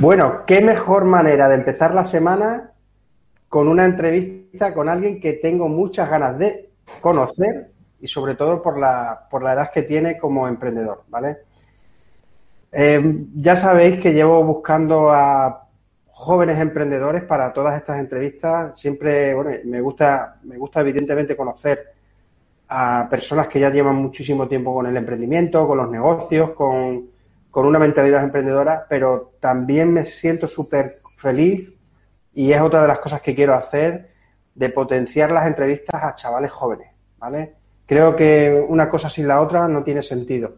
Bueno, qué mejor manera de empezar la semana con una entrevista con alguien que tengo muchas ganas de conocer y sobre todo por la, por la edad que tiene como emprendedor, ¿vale? Eh, ya sabéis que llevo buscando a jóvenes emprendedores para todas estas entrevistas. Siempre, bueno, me gusta, me gusta evidentemente conocer a personas que ya llevan muchísimo tiempo con el emprendimiento, con los negocios, con, con una mentalidad emprendedora, pero también me siento súper feliz y es otra de las cosas que quiero hacer de potenciar las entrevistas a chavales jóvenes, ¿vale? Creo que una cosa sin la otra no tiene sentido.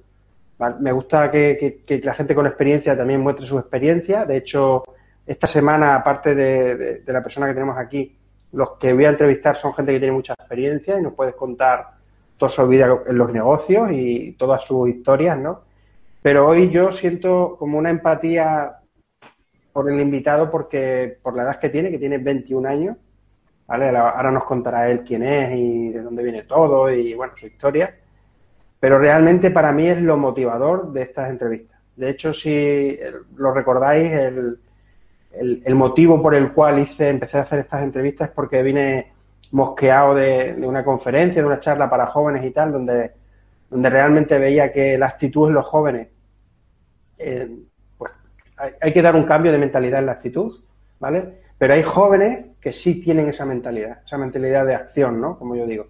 Me gusta que, la gente con experiencia también muestre su experiencia. De hecho, esta semana, aparte de, de, la persona que tenemos aquí, los que voy a entrevistar son gente que tiene mucha experiencia y nos puedes contar toda su vida en los negocios y todas sus historias, ¿no? Pero hoy yo siento como una empatía por el invitado porque por la edad que tiene, que tiene 21 años, ¿vale? Ahora nos contará él quién es y de dónde viene todo y, bueno, su historia. Pero realmente para mí es lo motivador de estas entrevistas. De hecho, si lo recordáis, el, el, motivo por el cual hice, empecé a hacer estas entrevistas es porque vine mosqueado de, de una conferencia, de una charla para jóvenes y tal, donde donde realmente veía que la actitud en los jóvenes, eh, pues hay, que dar un cambio de mentalidad en la actitud, ¿vale? Pero hay jóvenes que sí tienen esa mentalidad, esa mentalidad de acción, ¿no? Como yo digo.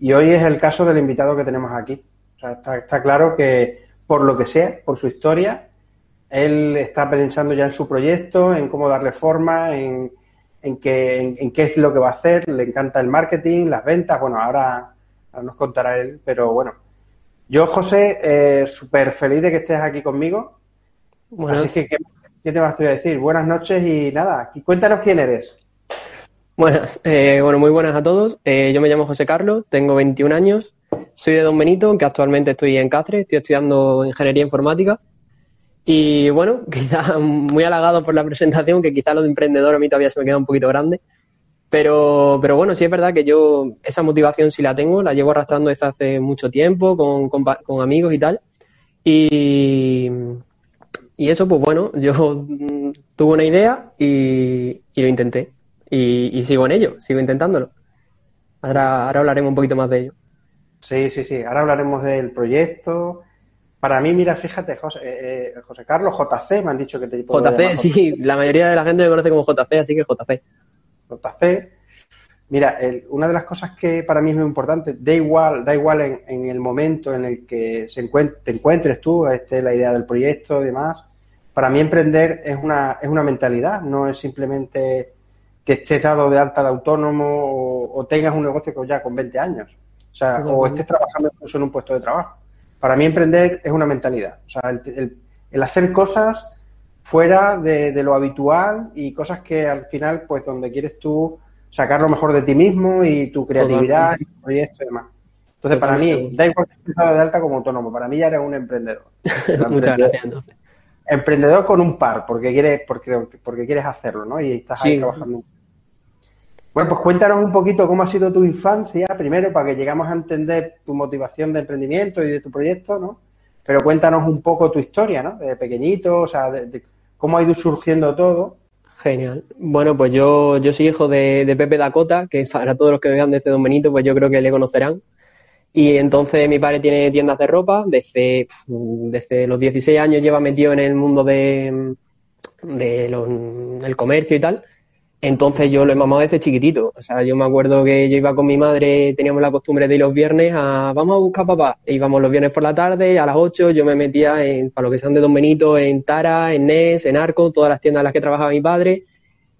Y hoy es el caso del invitado que tenemos aquí. O sea, está, claro que por lo que sea, por su historia, él está pensando ya en su proyecto, en cómo darle forma, en, en, qué, en, qué es lo que va a hacer, le encanta el marketing, las ventas, bueno, ahora, ahora nos contará él, pero bueno, yo, José, eh, súper feliz de que estés aquí conmigo. Bueno, Así que, ¿qué, te vas a decir? Buenas noches y nada, cuéntanos quién eres. Buenas, eh, bueno, muy buenas a todos. Eh, yo me llamo José Carlos, tengo 21 años, soy de Don Benito, aunque actualmente estoy en Cáceres, estoy estudiando Ingeniería Informática. Y bueno, quizá muy halagado por la presentación, que quizá lo de emprendedor a mí todavía se me queda un poquito grande. Pero, pero bueno, sí es verdad que yo esa motivación sí la tengo, la llevo arrastrando desde hace mucho tiempo con, con, amigos y tal. Y, y, eso, pues bueno, yo tuve una idea y, y lo intenté. Y, y, sigo en ello, sigo intentándolo. Ahora, ahora hablaremos un poquito más de ello. Sí, sí, sí. Ahora hablaremos del proyecto. Para mí, mira, fíjate, José, eh, eh, José Carlos, JC, me han dicho que te JC, sí, la mayoría de la gente me conoce como JC, así que JC. JC. Mira, una de las cosas que para mí es muy importante, da igual, da igual en, el momento en el que se te encuentres tú, este, la idea del proyecto y demás. Para mí emprender es una, es una mentalidad, no es simplemente que estés dado de alta de autónomo o, tengas un negocio ya con 20 años. O sea, o estés trabajando incluso en un puesto de trabajo. Para mí emprender es una mentalidad. O sea, el hacer cosas fuera de, lo habitual y cosas que al final, pues donde quieres tú sacar lo mejor de ti mismo y tu creatividad y tu proyecto y demás. Entonces, para mí, da igual que estés de alta como autónomo, para mí ya eres un emprendedor. Muchas gracias. Emprendedor con un par, porque quieres, porque, porque quieres hacerlo, ¿no? Y estás ahí trabajando. Bueno, pues cuéntanos un poquito cómo ha sido tu infancia, primero, para que llegamos a entender tu motivación de emprendimiento y de tu proyecto, ¿no? Pero cuéntanos un poco tu historia, ¿no? De pequeñito, o sea, de cómo ha ido surgiendo todo. Genial. Bueno, pues yo, yo soy hijo de, Pepe Dakota, que para todos los que vean desde Don Benito, pues yo creo que le conocerán. Y entonces mi padre tiene tiendas de ropa, desde, desde los 16 años lleva metido en el mundo de, de del comercio y tal. Entonces yo lo he mamado desde chiquitito. O sea, yo me acuerdo que yo iba con mi madre, teníamos la costumbre de ir los viernes a vamos a buscar papá. E íbamos los viernes por la tarde, a las 8 yo me metía en, para lo que sean de Don Benito, en Tara, en Nes, en Arco, todas las tiendas en las que trabajaba mi padre.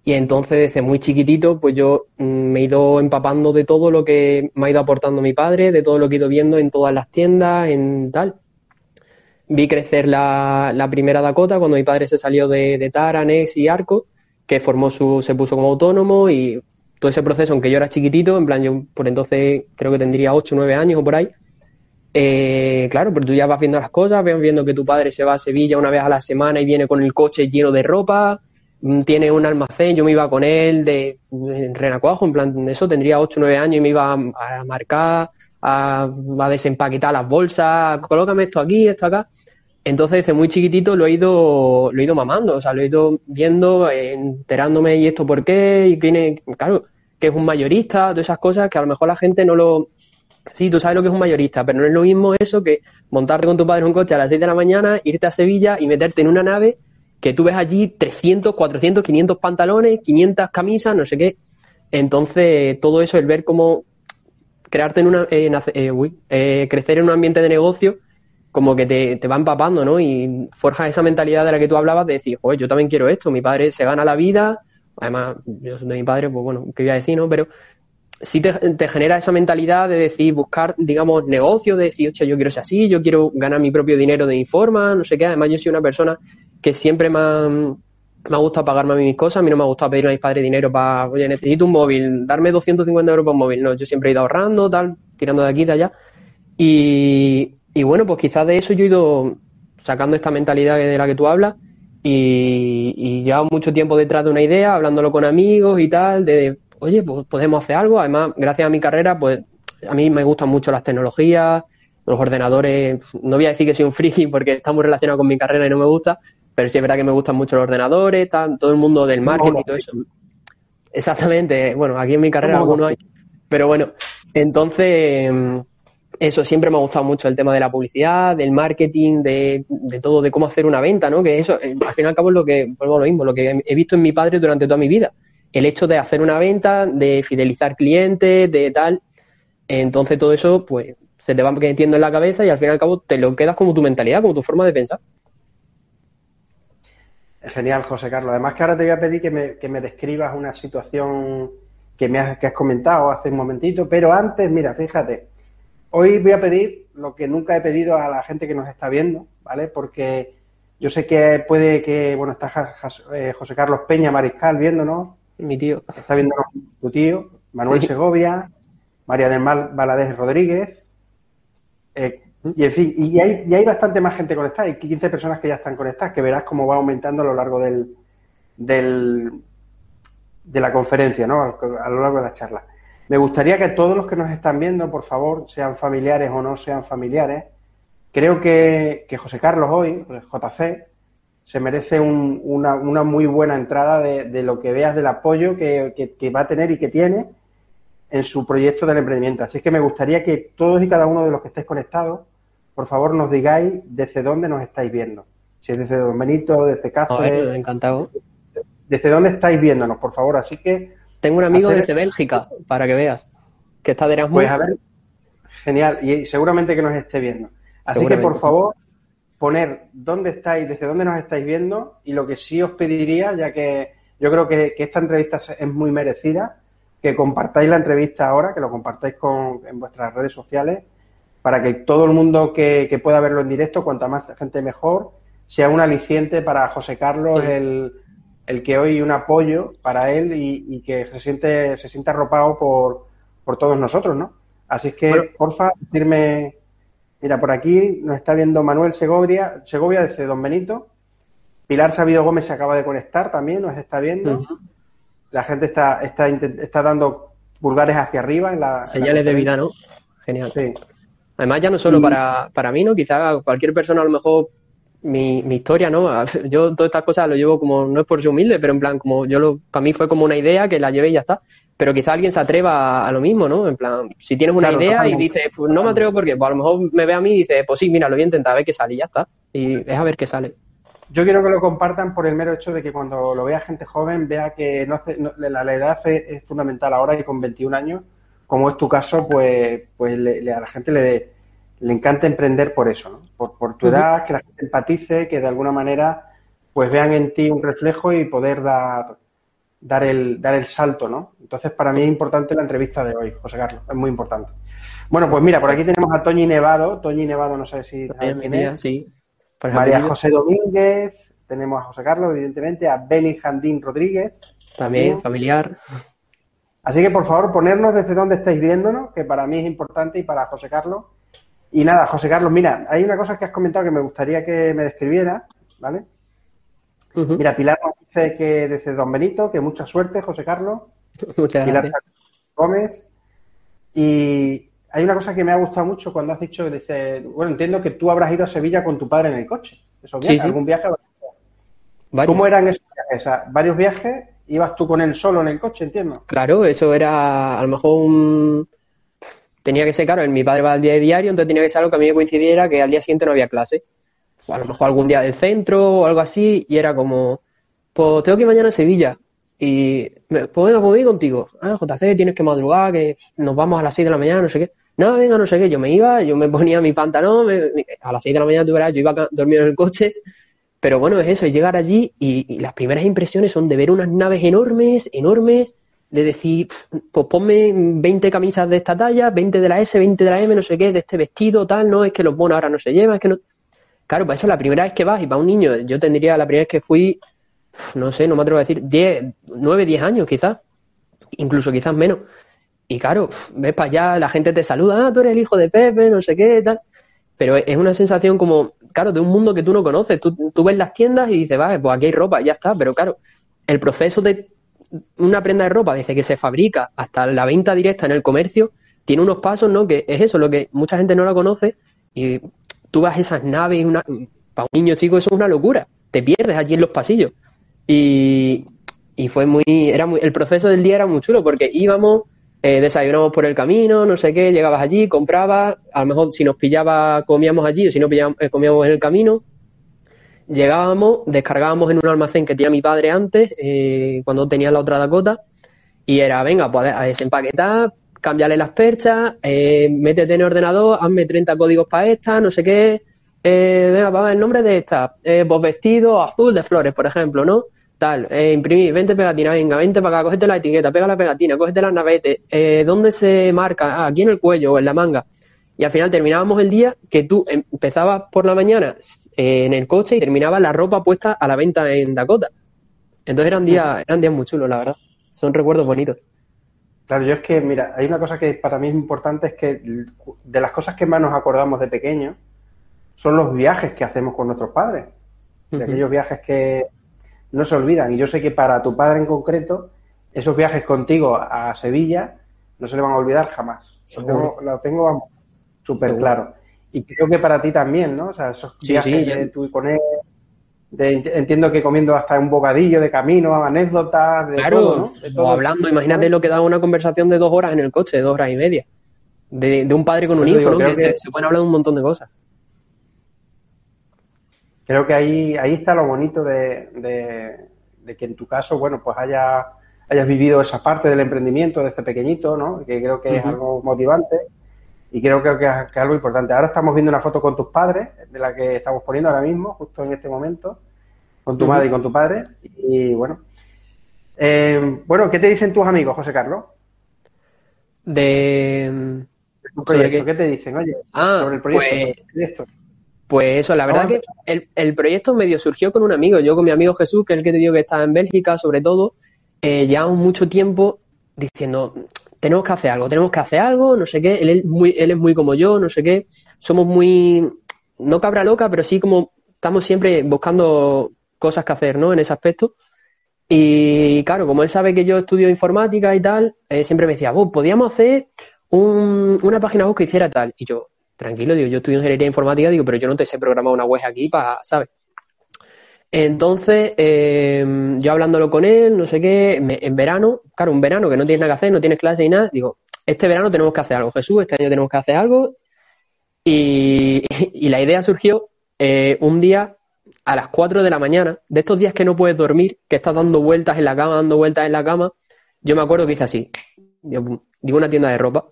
Y entonces desde muy chiquitito, pues yo mm, me he ido empapando de todo lo que me ha ido aportando mi padre, de todo lo que he ido viendo en todas las tiendas, en tal. Vi crecer la, la primera Dakota cuando mi padre se salió de, de Tara, Nex y Arco, que formó su, se puso como autónomo y todo ese proceso, aunque yo era chiquitito, en plan, yo por entonces creo que tendría 8 o 9 años o por ahí, eh, claro, pero tú ya vas viendo las cosas, vas viendo que tu padre se va a Sevilla una vez a la semana y viene con el coche lleno de ropa, mm, tiene un almacén, yo me iba con él de, Renacuajo, en plan, eso tendría 8 o 9 años y me iba a, marcar, a, desempaquetar las bolsas, colócame esto aquí, esto acá. Entonces, desde muy chiquitito lo he ido, lo he ido mamando, o sea, lo he ido viendo, enterándome y esto por qué, y tiene, claro, que es un mayorista, todas esas cosas que a lo mejor la gente no lo, Sí, tú sabes lo que es un mayorista, pero no es lo mismo eso que montarte con tu padre en un coche a las 6 de la mañana, irte a Sevilla y meterte en una nave que tú ves allí 300, 400, 500 pantalones, 500 camisas, no sé qué. Entonces, todo eso, el ver cómo crearte en una, eh, eh, uy, eh, crecer en un ambiente de negocio, como que te, te va empapando, ¿no? Y forja esa mentalidad de la que tú hablabas de decir, oye, yo también quiero esto, mi padre se gana la vida, además, yo soy de mi padre, pues bueno, ¿qué voy a decir, no? Pero sí te, te, genera esa mentalidad de decir, buscar, digamos, negocio, de decir, oye, yo quiero ser así, yo quiero ganar mi propio dinero de mi forma, no sé qué. Además, yo soy una persona que siempre me ha, me ha gustado pagarme a mí mis cosas, a mí no me ha gustado pedirle a mis padres dinero para, oye, necesito un móvil, darme 250 euros por un móvil. No, yo siempre he ido ahorrando, tal, tirando de aquí, de allá. Y, y bueno, pues quizás de eso yo he ido sacando esta mentalidad de la que tú hablas y, y llevo mucho tiempo detrás de una idea, hablándolo con amigos y tal, de oye, pues podemos hacer algo. Además, gracias a mi carrera, pues a mí me gustan mucho las tecnologías, los ordenadores. No voy a decir que soy un friki porque está muy relacionado con mi carrera y no me gusta, pero sí es verdad que me gustan mucho los ordenadores, todo el mundo del marketing y todo eso. Exactamente. Bueno, aquí en mi carrera algunos hay. Pero bueno, entonces, eso siempre me ha gustado mucho el tema de la publicidad, del marketing, de, todo, de cómo hacer una venta, ¿no? Que eso, al fin y al cabo, es lo que, vuelvo a lo mismo, lo que he visto en mi padre durante toda mi vida el hecho de hacer una venta, de fidelizar clientes, de tal. Entonces todo eso, pues, se te va metiendo en la cabeza y al fin y al cabo te lo quedas como tu mentalidad, como tu forma de pensar. Genial, José Carlos. Además que ahora te voy a pedir que me, que me describas una situación que me has, que has comentado hace un momentito, pero antes, mira, fíjate, hoy voy a pedir lo que nunca he pedido a la gente que nos está viendo, ¿vale? Porque yo sé que puede que, bueno, está eh, José Carlos Peña Mariscal viéndonos, mi tío. Está viendo tu tío, Manuel sí. Segovia, María del Mal Valadez Rodríguez. Eh, y en fin, y hay, y hay bastante más gente conectada, hay 15 personas que ya están conectadas, que verás cómo va aumentando a lo largo del, del de la conferencia, ¿no? A lo largo de la charla. Me gustaría que todos los que nos están viendo, por favor, sean familiares o no sean familiares, creo que, que José Carlos hoy, JC, se merece un, una, una, muy buena entrada de, de, lo que veas del apoyo que, que, que, va a tener y que tiene en su proyecto del emprendimiento. Así que me gustaría que todos y cada uno de los que estéis conectados, por favor, nos digáis desde dónde nos estáis viendo. Si es desde Don Benito, desde Cáceres. Oh, encantado. Desde dónde estáis viéndonos, por favor. Así que. Tengo un amigo hacer... desde Bélgica, para que veas, que está de Erasmus. Pues a ver, genial, y seguramente que nos esté viendo. Así que, por favor, poner dónde estáis, desde dónde nos estáis viendo y lo que sí os pediría, ya que yo creo que, que esta entrevista es muy merecida, que compartáis la entrevista ahora, que lo compartáis con, en vuestras redes sociales, para que todo el mundo que, que, pueda verlo en directo, cuanta más gente mejor, sea un aliciente para José Carlos, sí. el, el, que hoy un apoyo para él y, y, que se siente, se sienta arropado por, por todos nosotros, ¿no? Así es que, bueno, porfa, decirme Mira, por aquí nos está viendo Manuel Segovia, Segovia desde Don Benito. Pilar Sabido Gómez se acaba de conectar también, nos está viendo. Uh -huh. La gente está, está, está dando pulgares hacia arriba. En la, Señales en la de vida, ¿no? Genial. Sí. Además, ya no solo y... para, para mí, ¿no? Quizá cualquier persona a lo mejor mi, mi, historia, ¿no? Yo todas estas cosas lo llevo como, no es por ser humilde, pero en plan, como yo lo, para mí fue como una idea que la llevé y ya está pero quizá alguien se atreva a lo mismo, ¿no? En plan, si tienes una claro, idea y dices, pues no me atrevo porque, pues a lo mejor me ve a mí y dice, pues sí, mira, lo voy a intentar, a ver qué sale y ya está. Y es a ver qué sale. Yo quiero que lo compartan por el mero hecho de que cuando lo vea gente joven, vea que no hace, no, la, la, edad es, es, fundamental ahora y con 21 años, como es tu caso, pues, pues le, le, a la gente le, le encanta emprender por eso, ¿no? Por, por tu edad, uh -huh. que la gente empatice, que de alguna manera pues vean en ti un reflejo y poder dar dar el, dar el salto, ¿no? Entonces, para mí es importante la entrevista de hoy, José Carlos, es muy importante. Bueno, pues mira, por aquí tenemos a Toñi Nevado. Toñi Nevado, no sé si... sí. María José Domínguez, tenemos a José Carlos, evidentemente, a Beni Jandín Rodríguez. También, familiar. Así que, por favor, ponernos desde donde estáis viéndonos, que para mí es importante y para José Carlos. Y nada, José Carlos, mira, hay una cosa que has comentado que me gustaría que me describiera, ¿vale? Mira, Pilar nos dice que desde Don Benito, que mucha suerte, José Carlos. Muchas Pilar Gómez. Y hay una cosa que me ha gustado mucho cuando has dicho, que dice, bueno, entiendo que tú habrás ido a Sevilla con tu padre en el coche. ¿Eso ¿Algún viaje? ¿Cómo eran esos viajes? ¿Varios viajes? ¿Ibas tú con él solo en el coche, entiendo? Claro, eso era a lo mejor un... Tenía que ser, claro, mi padre va al día de diario, entonces tenía que ser algo que a mí me coincidiera que al día siguiente no había clase. O a lo mejor algún día del centro o algo así, y era como, pues tengo que ir mañana a Sevilla. Y, venga, pues voy contigo. Ah, JC, tienes que madrugar, que nos vamos a las 6 de la mañana, no sé qué. No, venga, no sé qué. Yo me iba, yo me ponía mi pantalón, a las 6 de la mañana, tú verás, yo iba a dormir en el coche. Pero bueno, es eso, es llegar allí y, las primeras impresiones son de ver unas naves enormes, enormes, de decir, pues ponme 20 camisas de esta talla, 20 de la S, 20 de la M, no sé qué, de este vestido, tal, no, es que los bonos ahora no se llevan, es que no. Claro, pues eso la primera vez que vas y para un niño, yo tendría la primera vez que fui, no sé, no me atrevo a decir, 10, 9, 10 años quizás, incluso quizás menos. Y claro, ves para allá, la gente te saluda, ah, tú eres el hijo de Pepe, no sé qué, tal. Pero es una sensación como, claro, de un mundo que tú no conoces. Tú, ves las tiendas y dices, vale, pues aquí hay ropa, ya está. Pero claro, el proceso de una prenda de ropa, desde que se fabrica hasta la venta directa en el comercio, tiene unos pasos, ¿no? Que es eso, lo que mucha gente no la conoce. Y tú vas esas naves, una, para un niño chico eso es una locura. Te pierdes allí en los pasillos. Y, y fue muy, era muy, el proceso del día era muy chulo porque íbamos, eh, desayunamos por el camino, no sé qué, llegabas allí, comprabas, a lo mejor si nos pillaba comíamos allí o si no pillábamos, eh, comíamos en el camino. Llegábamos, descargábamos en un almacén que tenía mi padre antes, eh, cuando tenía la otra Dakota, y era, venga, pues a desempaquetar, cámbiale las perchas, eh, métete en el ordenador, hazme 30 códigos para esta, no sé qué. Eh, venga, vamos, el nombre de esta. Eh, pues vestido azul de flores, por ejemplo, ¿no? Tal, eh, imprimir 20 pegatinas, venga, 20 para acá, cógete la etiqueta, pega la pegatina, cógete las navetes. Eh, ¿Dónde se marca? Ah, aquí en el cuello o en la manga. Y al final terminábamos el día que tú empezabas por la mañana en el coche y terminaba la ropa puesta a la venta en Dakota. Entonces eran días, eran días muy chulos, la verdad. Son recuerdos bonitos. Claro, yo es que, mira, hay una cosa que para mí es importante, es que de las cosas que más nos acordamos de pequeños son los viajes que hacemos con nuestros padres, de aquellos viajes que no se olvidan. Y yo sé que para tu padre en concreto, esos viajes contigo a Sevilla no se le van a olvidar jamás. Lo tengo, lo tengo súper claro. Y creo que para ti también, ¿no? O sea, esos viajes de tú y con él, entiendo que comiendo hasta un bocadillo de camino, anécdotas, de todo, ¿no? O hablando, imagínate lo que da una conversación de dos horas en el coche, dos horas y media. De, un padre con un hijo, ¿no? Que, se, pueden hablar de un montón de cosas. Creo que ahí, ahí está lo bonito de, que en tu caso, bueno, pues haya, hayas vivido esa parte del emprendimiento desde pequeñito, ¿no? Que creo que es algo motivante y creo, que, es, algo importante. Ahora estamos viendo una foto con tus padres, de la que estamos poniendo ahora mismo, justo en este momento, con tu madre y con tu padre. Y bueno, eh, bueno, ¿qué te dicen tus amigos, José Carlos? De... Proyecto, qué? te dicen? Oye, ah, sobre el proyecto. Pues, pues eso, la verdad que el, el, proyecto medio surgió con un amigo. Yo con mi amigo Jesús, que es el que te digo que está en Bélgica, sobre todo, eh, llevamos mucho tiempo diciendo, tenemos que hacer algo, tenemos que hacer algo, no sé qué, él es muy, él es muy como yo, no sé qué, somos muy, no cabra loca, pero sí como estamos siempre buscando cosas que hacer, ¿no? En ese aspecto. Y claro, como él sabe que yo estudio informática y tal, eh, siempre me decía, vos, podíamos hacer una página web que hiciera tal. Y yo, tranquilo, digo, yo estudio ingeniería informática, digo, pero yo no te sé programar una web aquí para, ¿sabes? Entonces, eh, yo hablándolo con él, no sé qué, en verano, claro, un verano que no tienes nada que hacer, no tienes clase y nada, digo, este verano tenemos que hacer algo, Jesús, este año tenemos que hacer algo. Y, la idea surgió eh, un día a las 4 de la mañana, de estos días que no puedes dormir, que estás dando vueltas en la cama, dando vueltas en la cama, yo me acuerdo que hice así, digo, una tienda de ropa,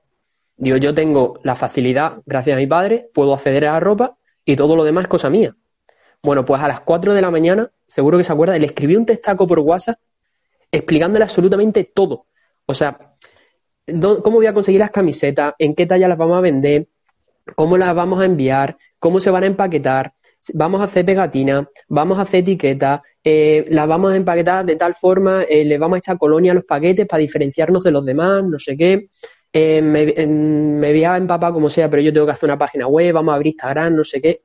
digo, yo tengo la facilidad, gracias a mi padre, puedo acceder a la ropa y todo lo demás es cosa mía. Bueno, pues a las 4 de la mañana, seguro que se acuerda, le escribí un testaco por WhatsApp explicándole absolutamente todo. O sea, cómo voy a conseguir las camisetas, en qué talla las vamos a vender, cómo las vamos a enviar, cómo se van a empaquetar, vamos a hacer pegatinas, vamos a hacer etiquetas, eh, las vamos a empaquetar de tal forma, eh, le vamos a echar colonia a los paquetes para diferenciarnos de los demás, no sé qué. Eh, me, me voy a empapar como sea, pero yo tengo que hacer una página web, vamos a abrir Instagram, no sé qué.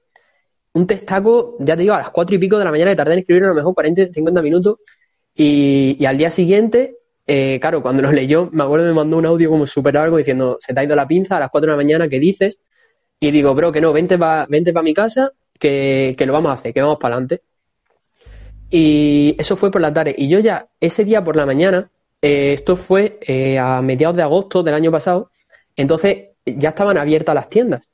Un testaco, ya te digo, a las cuatro y pico de la mañana, que tardé en escribir a lo mejor 40, 50 minutos, y, al día siguiente eh, claro, cuando lo leyó, me acuerdo me mandó un audio como súper largo diciendo, se te ha ido la pinza a las 4 de la mañana, ¿qué dices? Y digo, bro, que no, vente para vente mi casa, que, lo vamos a hacer, que vamos para adelante. Y eso fue por la tarde. Y yo ya, ese día por la mañana, eh, esto fue eh, a mediados de agosto del año pasado, entonces ya estaban abiertas las tiendas.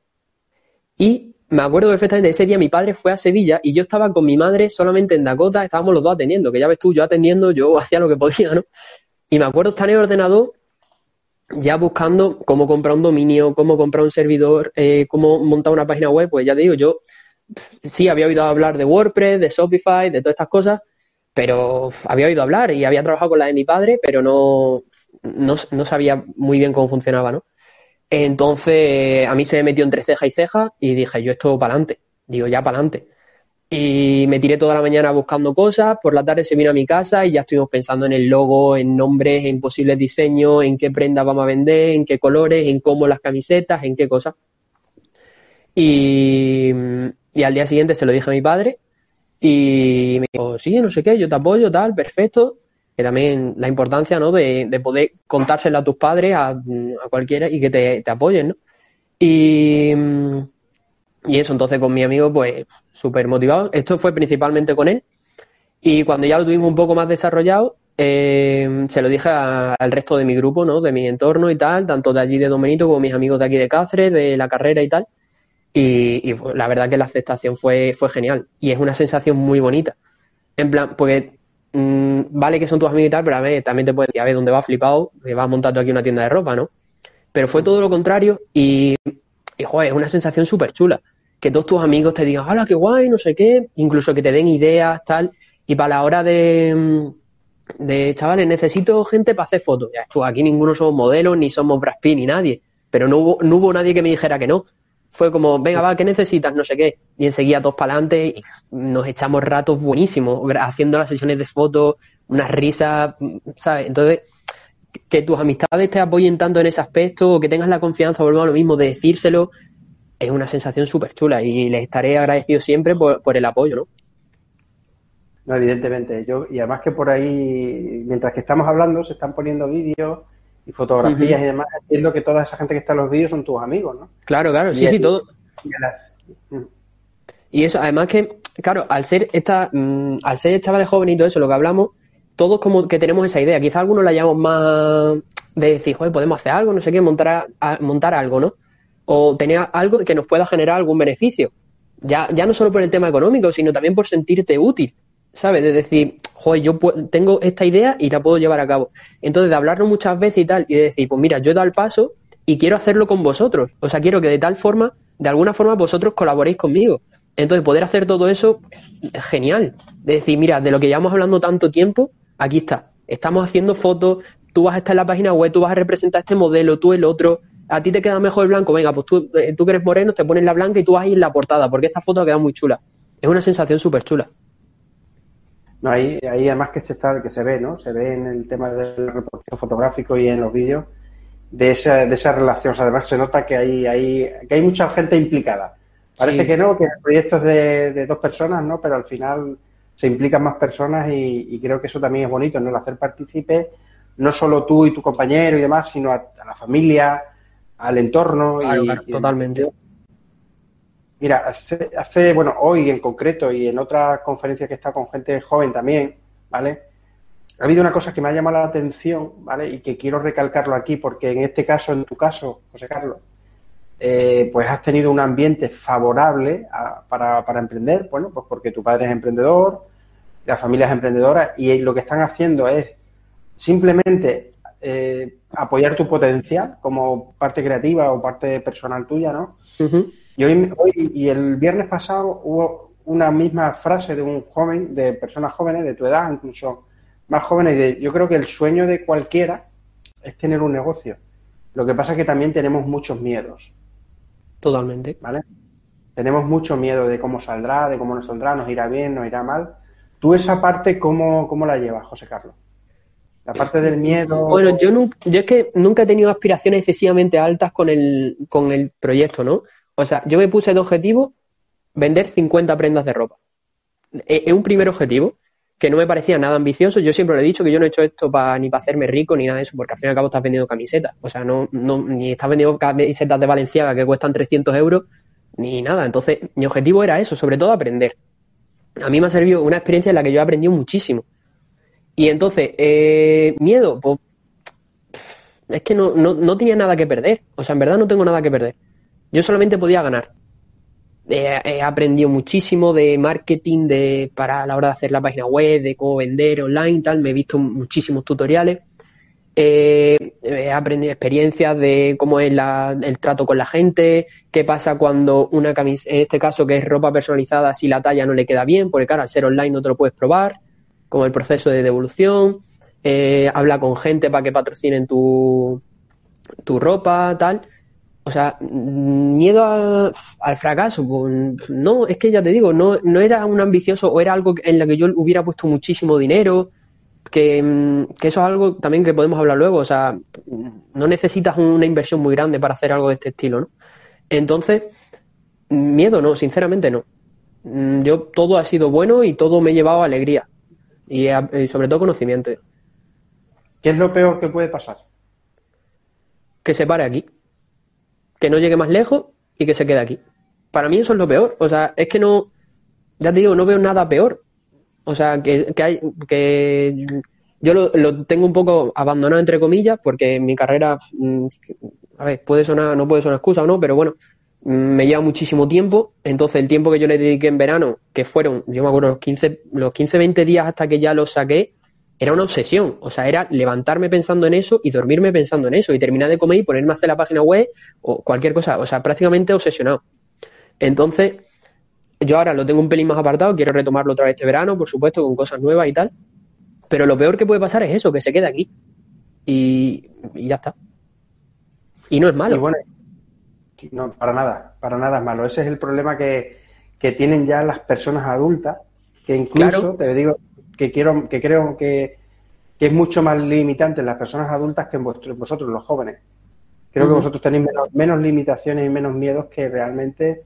Y me acuerdo perfectamente, ese día mi padre fue a Sevilla y yo estaba con mi madre solamente en Dakota, estábamos los dos atendiendo, que ya ves tú, yo atendiendo, yo hacía lo que podía, ¿no? Y me acuerdo estar en el ordenador ya buscando cómo comprar un dominio, cómo comprar un servidor, eh, cómo montar una página web. Pues ya te digo, yo sí había oído hablar de WordPress, de Shopify, de todas estas cosas, pero había oído hablar y había trabajado con la de mi padre, pero no, no, sabía muy bien cómo funcionaba, ¿no? Entonces a mí se me metió entre ceja y ceja y dije, yo esto para adelante. Digo, ya para adelante. Y me tiré toda la mañana buscando cosas, por la tarde se vino a mi casa y ya estuvimos pensando en el logo, en nombres, en posibles diseños, en qué prendas vamos a vender, en qué colores, en cómo las camisetas, en qué cosas. Y, al día siguiente se lo dije a mi padre y me dijo, sí, no sé qué, yo te apoyo, tal, perfecto. Que también la importancia, ¿no? De, poder contárselo a tus padres, a, cualquiera y que te, apoyen, ¿no? Y y eso, entonces con mi amigo, pues súper motivado. Esto fue principalmente con él. Y cuando ya lo tuvimos un poco más desarrollado, eh, se lo dije al resto de mi grupo, ¿no? De mi entorno y tal, tanto de allí de Don Benito como mis amigos de aquí de Cáceres, de la carrera y tal. Y, pues, la verdad que la aceptación fue, fue genial. Y es una sensación muy bonita. En plan, porque mm, vale que son tus amigos y tal, pero a ver, también te puedes decir, a ver, ¿dónde vas flipado? Que vas montando aquí una tienda de ropa, ¿no? Pero fue todo lo contrario y y, joder, es una sensación súper chula. Que todos tus amigos te digan, hola, qué guay, no sé qué. Incluso que te den ideas, tal. Y para la hora de, mm, de chavales, necesito gente para hacer fotos. Ya, aquí ninguno somos modelos, ni somos Brad Pitt, ni nadie. Pero no hubo, no hubo nadie que me dijera que no. Fue como, venga, va, ¿qué necesitas? No sé qué. Y enseguida todos para adelante y nos echamos ratos buenísimos haciendo las sesiones de fotos, unas risas, ¿sabes? Entonces, que tus amistades te apoyen tanto en ese aspecto o que tengas la confianza, volvemos a lo mismo, de decírselo, es una sensación súper chula y les estaré agradecido siempre por, el apoyo, ¿no? No, evidentemente. Yo, y además que por ahí, mientras que estamos hablando, se están poniendo vídeos y fotografías y demás, entiendo que toda esa gente que está en los vídeos son tus amigos, ¿no? Claro, claro, sí, sí, todo. Y eso, además que, claro, al ser esta, mm, al ser chavales jóvenes y todo eso, lo que hablamos, todos como que tenemos esa idea. Quizá algunos la llamamos más de decir, joder, podemos hacer algo, no sé qué, montar, montar algo, ¿no? O tener algo que nos pueda generar algún beneficio. Ya, ya no solo por el tema económico, sino también por sentirte útil, ¿sabes? De decir, joder, yo tengo esta idea y la puedo llevar a cabo. Entonces, de hablarlo muchas veces y tal, y de decir, pues mira, yo he dado el paso y quiero hacerlo con vosotros. O sea, quiero que de tal forma, de alguna forma, vosotros colaboréis conmigo. Entonces, poder hacer todo eso es genial. De decir, mira, de lo que llevamos hablando tanto tiempo, aquí está. Estamos haciendo fotos, tú vas a estar en la página web, tú vas a representar este modelo, tú el otro. A ti te queda mejor el blanco, venga, pues tú, eh, tú que eres moreno, te pones la blanca y tú vas ahí en la portada, porque esta foto ha quedado muy chula. Es una sensación súper chula. No, ahí, ahí además que se está, que se ve, ¿no? Se ve en el tema del reportaje fotográfico y en los vídeos de esa, de esa relación. además se nota que hay, hay, que hay mucha gente implicada. Parece que no, que el proyecto es de, de, dos personas, ¿no? Pero al final se implican más personas y, creo que eso también es bonito, ¿no? El hacer partícipe no solo tú y tu compañero y demás, sino a, la familia, al entorno. y, totalmente. Mira, hace, hace, bueno, hoy en concreto y en otras conferencias que he estado con gente joven también, ¿vale? Ha habido una cosa que me ha llamado la atención, ¿vale? Y que quiero recalcarlo aquí porque en este caso, en tu caso, José Carlos, eh, pues has tenido un ambiente favorable para, para, emprender, bueno, pues porque tu padre es emprendedor, la familia es emprendedora y lo que están haciendo es simplemente eh, apoyar tu potencial como parte creativa o parte personal tuya, ¿no? Y hoy, hoy y el viernes pasado hubo una misma frase de un joven, de personas jóvenes de tu edad, incluso más jóvenes. De, yo creo que el sueño de cualquiera es tener un negocio. Lo que pasa es que también tenemos muchos miedos. Totalmente. ¿Vale? Tenemos mucho miedo de cómo saldrá, de cómo nos saldrá, nos irá bien, nos irá mal. ¿Tú esa parte cómo, cómo la llevas, José Carlos? La parte del miedo. Bueno, yo, no, yo es que nunca he tenido aspiraciones excesivamente altas con el, con el proyecto, ¿no? O sea, yo me puse de objetivo vender 50 prendas de ropa. Es un primer objetivo que no me parecía nada ambicioso. Yo siempre le he dicho que yo no he hecho esto para ni para hacerme rico ni nada de eso, porque al fin y al cabo estás vendiendo camisetas. O sea, no, no ni estás vendiendo camisetas de Valenciaga que cuestan 300 euros, ni nada. Entonces, mi objetivo era eso, sobre todo aprender. A mí me ha servido una experiencia en la que yo he aprendido muchísimo. Y entonces, eh, miedo, pues es que no, no, no, tenía nada que perder. O sea, en verdad no tengo nada que perder. Yo solamente podía ganar. he aprendido muchísimo de marketing, de para la hora de hacer la página web, de cómo vender online, tal. Me he visto muchísimos tutoriales. Eh, he aprendido experiencias de cómo es la, el trato con la gente, qué pasa cuando una camisa, en este caso que es ropa personalizada, si la talla no le queda bien, porque claro, al ser online no te lo puedes probar como el proceso de devolución, eh, habla con gente para que patrocinen tu, tu ropa, tal. O sea, miedo al fracaso, pues, no, es que ya te digo, no, no era un ambicioso o era algo en lo que yo hubiera puesto muchísimo dinero, que, que, eso es algo también que podemos hablar luego, o sea, no necesitas una inversión muy grande para hacer algo de este estilo, ¿no? Entonces, miedo no, sinceramente no. Yo todo ha sido bueno y todo me ha llevado a alegría y, sobre todo conocimiento. ¿Qué es lo peor que puede pasar? Que se pare aquí. Que no llegue más lejos y que se quede aquí. Para mí eso es lo peor. O sea, es que no, ya te digo, no veo nada peor. O sea, que, que hay, que yo lo, tengo un poco abandonado entre comillas porque mi carrera, mm, a ver, puede sonar, no puede sonar excusa o no, pero bueno, me lleva muchísimo tiempo, entonces el tiempo que yo le dediqué en verano, que fueron, yo me acuerdo, los 15, los 15, 20 días hasta que ya lo saqué, era una obsesión, o sea, era levantarme pensando en eso y dormirme pensando en eso y terminar de comer y ponerme a hacer la página web o cualquier cosa, o sea, prácticamente obsesionado. Entonces, yo ahora lo tengo un pelín más apartado, quiero retomarlo otra vez este verano, por supuesto, con cosas nuevas y tal, pero lo peor que puede pasar es eso, que se quede aquí y, y ya está. Y no es malo. No, para nada, para nada es malo. Ese es el problema que, tienen ya las personas adultas, que incluso, te digo, que quiero, que creo que, es mucho más limitante en las personas adultas que en vosotros, los jóvenes. Creo que vosotros tenéis menos, limitaciones y menos miedos que realmente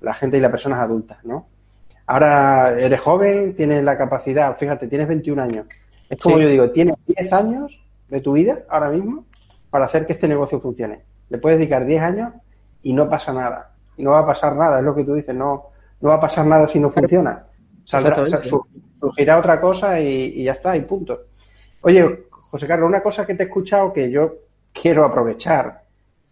la gente y las personas adultas, ¿no? Ahora eres joven, tienes la capacidad, fíjate, tienes 21 años. Es como yo digo, tienes 10 años de tu vida ahora mismo para hacer que este negocio funcione. Le puedes dedicar 10 años y no pasa nada. Y no va a pasar nada, es lo que tú dices, no, no va a pasar nada si no funciona. Saldrá, surgirá otra cosa y, ya está, y punto. Oye, José Carlos, una cosa que te he escuchado que yo quiero aprovechar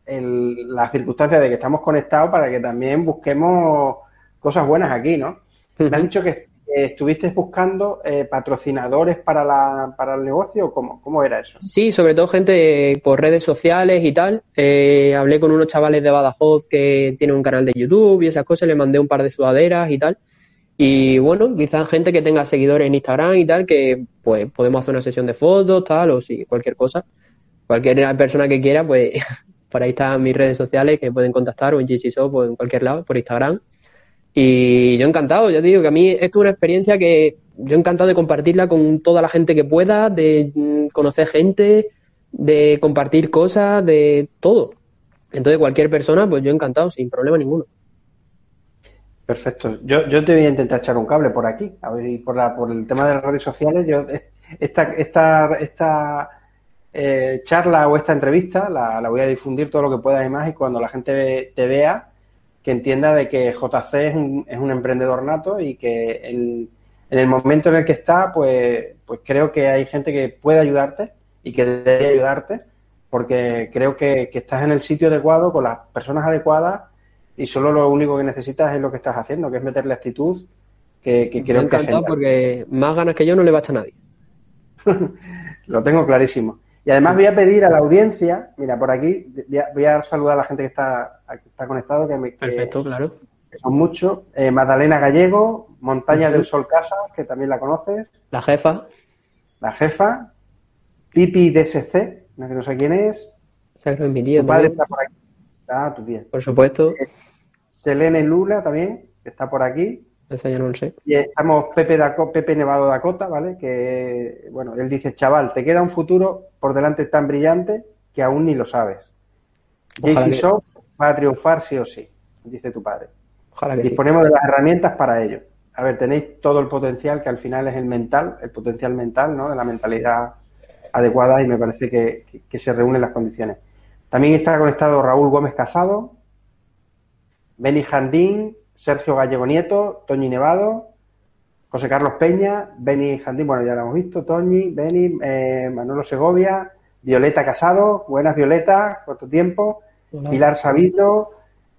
el, la circunstancia de que estamos conectados para que también busquemos cosas buenas aquí, ¿no? Me has dicho que estuviste buscando eh, patrocinadores para, la, para el negocio? ¿Cómo, ¿Cómo era eso? Sí, sobre todo gente por redes sociales y tal. Eh, hablé con unos chavales de Badajoz que tienen un canal de YouTube y esas cosas, le mandé un par de sudaderas y tal. Y bueno, quizás gente que tenga seguidores en Instagram y tal, que pues podemos hacer una sesión de fotos, tal, o si cualquier cosa. Cualquier persona que quiera, pues por ahí están mis redes sociales que pueden contactar o en GC o en cualquier lado, por Instagram. Y yo encantado, ya te digo que a mí esto es una experiencia que yo encantado de compartirla con toda la gente que pueda, de mm, conocer gente, de compartir cosas, de todo. Entonces cualquier persona, pues yo encantado, sin problema ninguno. Perfecto. Yo, yo te voy a intentar echar un cable por aquí, y por, la, por el tema de las redes sociales, yo esta, esta, esta eh, charla o esta entrevista la, la, voy a difundir todo lo que pueda y más y cuando la gente te vea, que entienda de que JC es un, es un emprendedor nato y que en, el momento en el que está, pues, pues creo que hay gente que puede ayudarte y que debería ayudarte, porque creo que, estás en el sitio adecuado, con las personas adecuadas, y solo lo único que necesitas es lo que estás haciendo, que es meterle actitud que, que creo Me encantado porque más ganas que yo no le va a nadie. lo tengo clarísimo. Y además voy a pedir a la audiencia, mira, por aquí voy a, saludar a la gente que está, que está conectado, que, me, Perfecto, claro. son muchos. Eh, Magdalena Gallego, Montaña del Sol Casa, que también la conoces. La jefa. la jefa, Pipi DSC, no sé quién es. Mi. Tu padre está por aquí. Ah, tu tía. Por supuesto. Selene Lula también, que está por aquí. Esa ya no lo sé. Y estamos Pepe, Daco, Pepe Nevado Dakota, ¿vale? Que, bueno, él dice, chaval, te queda un futuro por delante tan brillante que aún ni lo sabes. JC Shop va a triunfar sí o sí, dice tu padre. Ojalá que Disponemos de las herramientas para ello. A ver, tenéis todo el potencial que al final es el mental, el potencial mental, ¿no? De la mentalidad adecuada y me parece que, que, que se reúnen las condiciones. También está conectado Raúl Gómez Casado, Beni Jandín, Sergio Gallego Nieto, Toñi Nevado, José Carlos Peña, Beni Jandín, bueno, ya lo hemos visto, Toñi, Beni, eh, Manolo Segovia, Violeta Casado, buenas Violeta, cuánto tiempo, Hola. Pilar Sabino,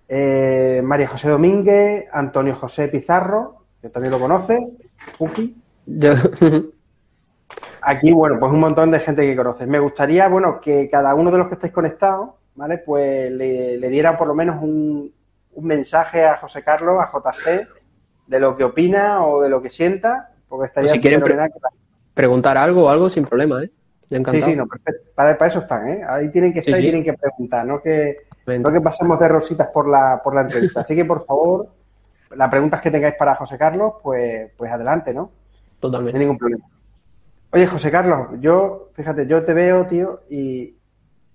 eh, María José Domínguez, Antonio José Pizarro, que también lo conoce, Puki. Aquí, bueno, pues un montón de gente que conoces. Me gustaría, bueno, que cada uno de los que estáis conectados, ¿vale? Pues le, le diera por lo menos un, un mensaje a José Carlos, a JC, de lo que opina o de lo que sienta, porque estaría... si quieren pre preguntar algo o algo, sin problema, ¿eh? Sí, sí, no, perfecto. Para, para, eso están, ¿eh? Ahí tienen que estar sí, sí. y tienen que preguntar, no que, no que pasemos de rositas por la, por la entrevista. Así que, por favor, las preguntas que tengáis para José Carlos, pues, pues adelante, ¿no? Totalmente. No hay ningún problema. Oye, José Carlos, yo, fíjate, yo te veo, tío, y,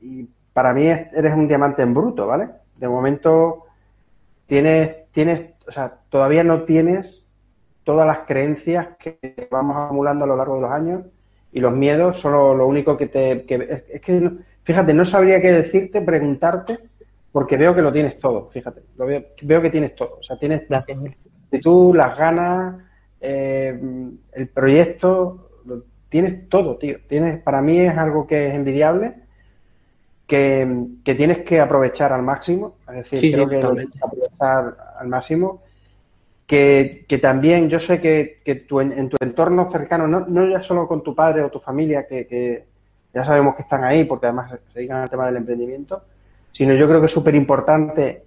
y para mí eres un diamante en bruto, ¿vale? De momento tienes, tienes, o sea, todavía no tienes todas las creencias que vamos acumulando a lo largo de los años y los miedos son lo, lo único que te... Que, es que, fíjate, no sabría qué decirte, preguntarte, porque veo que lo tienes todo, fíjate, lo veo, veo que tienes todo. O sea, tienes Gracias. tú, las ganas, eh, el proyecto, tienes todo, tío. Tienes, para mí es algo que es envidiable, que, que tienes que aprovechar al máximo, es decir, sí, creo sí, que lo tienes que aprovechar al máximo. Que, que, también yo sé que, que tu, en, en, tu entorno cercano, no, no, ya solo con tu padre o tu familia, que, que, ya sabemos que están ahí porque además se dedican al tema del emprendimiento, sino yo creo que es súper importante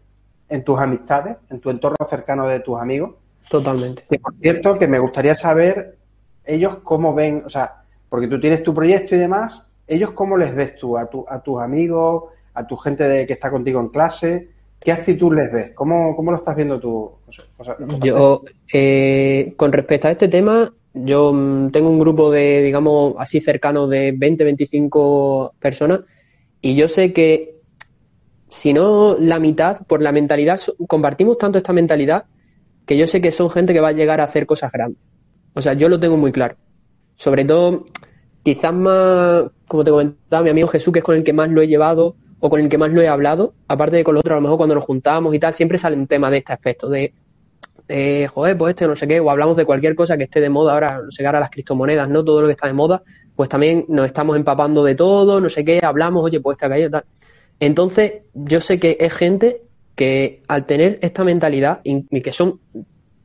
en tus amistades, en tu entorno cercano de tus amigos. Totalmente. Que por cierto, que me gustaría saber ellos cómo ven, o sea, porque tú tienes tu proyecto y demás, ellos cómo les ves tú a, tu, a tus amigos, a tu gente de, que está contigo en clase, ¿Qué actitud les ves? ¿Cómo, cómo lo estás viendo tú? Yo, eh, con respecto a este tema, yo mm, tengo un grupo de, digamos, así cercano de 20, 25 personas y yo sé que si no la mitad, por la mentalidad, compartimos tanto esta mentalidad que yo sé que son gente que va a llegar a hacer cosas grandes. O sea, yo lo tengo muy claro. Sobre todo, quizás más, como te comentaba, mi amigo Jesús, que es con el que más lo he llevado, o con el que más lo he hablado, aparte de con los otros, a lo mejor cuando nos juntamos y tal, siempre salen temas de este aspecto, de, de, joder, pues este no sé qué, o hablamos de cualquier cosa que esté de moda ahora, no sé, ahora las criptomonedas, ¿no? Todo lo que está de moda, pues también nos estamos empapando de todo, no sé qué, hablamos, oye, pues esta calle, tal. Entonces, yo sé que es gente que al tener esta mentalidad, y que son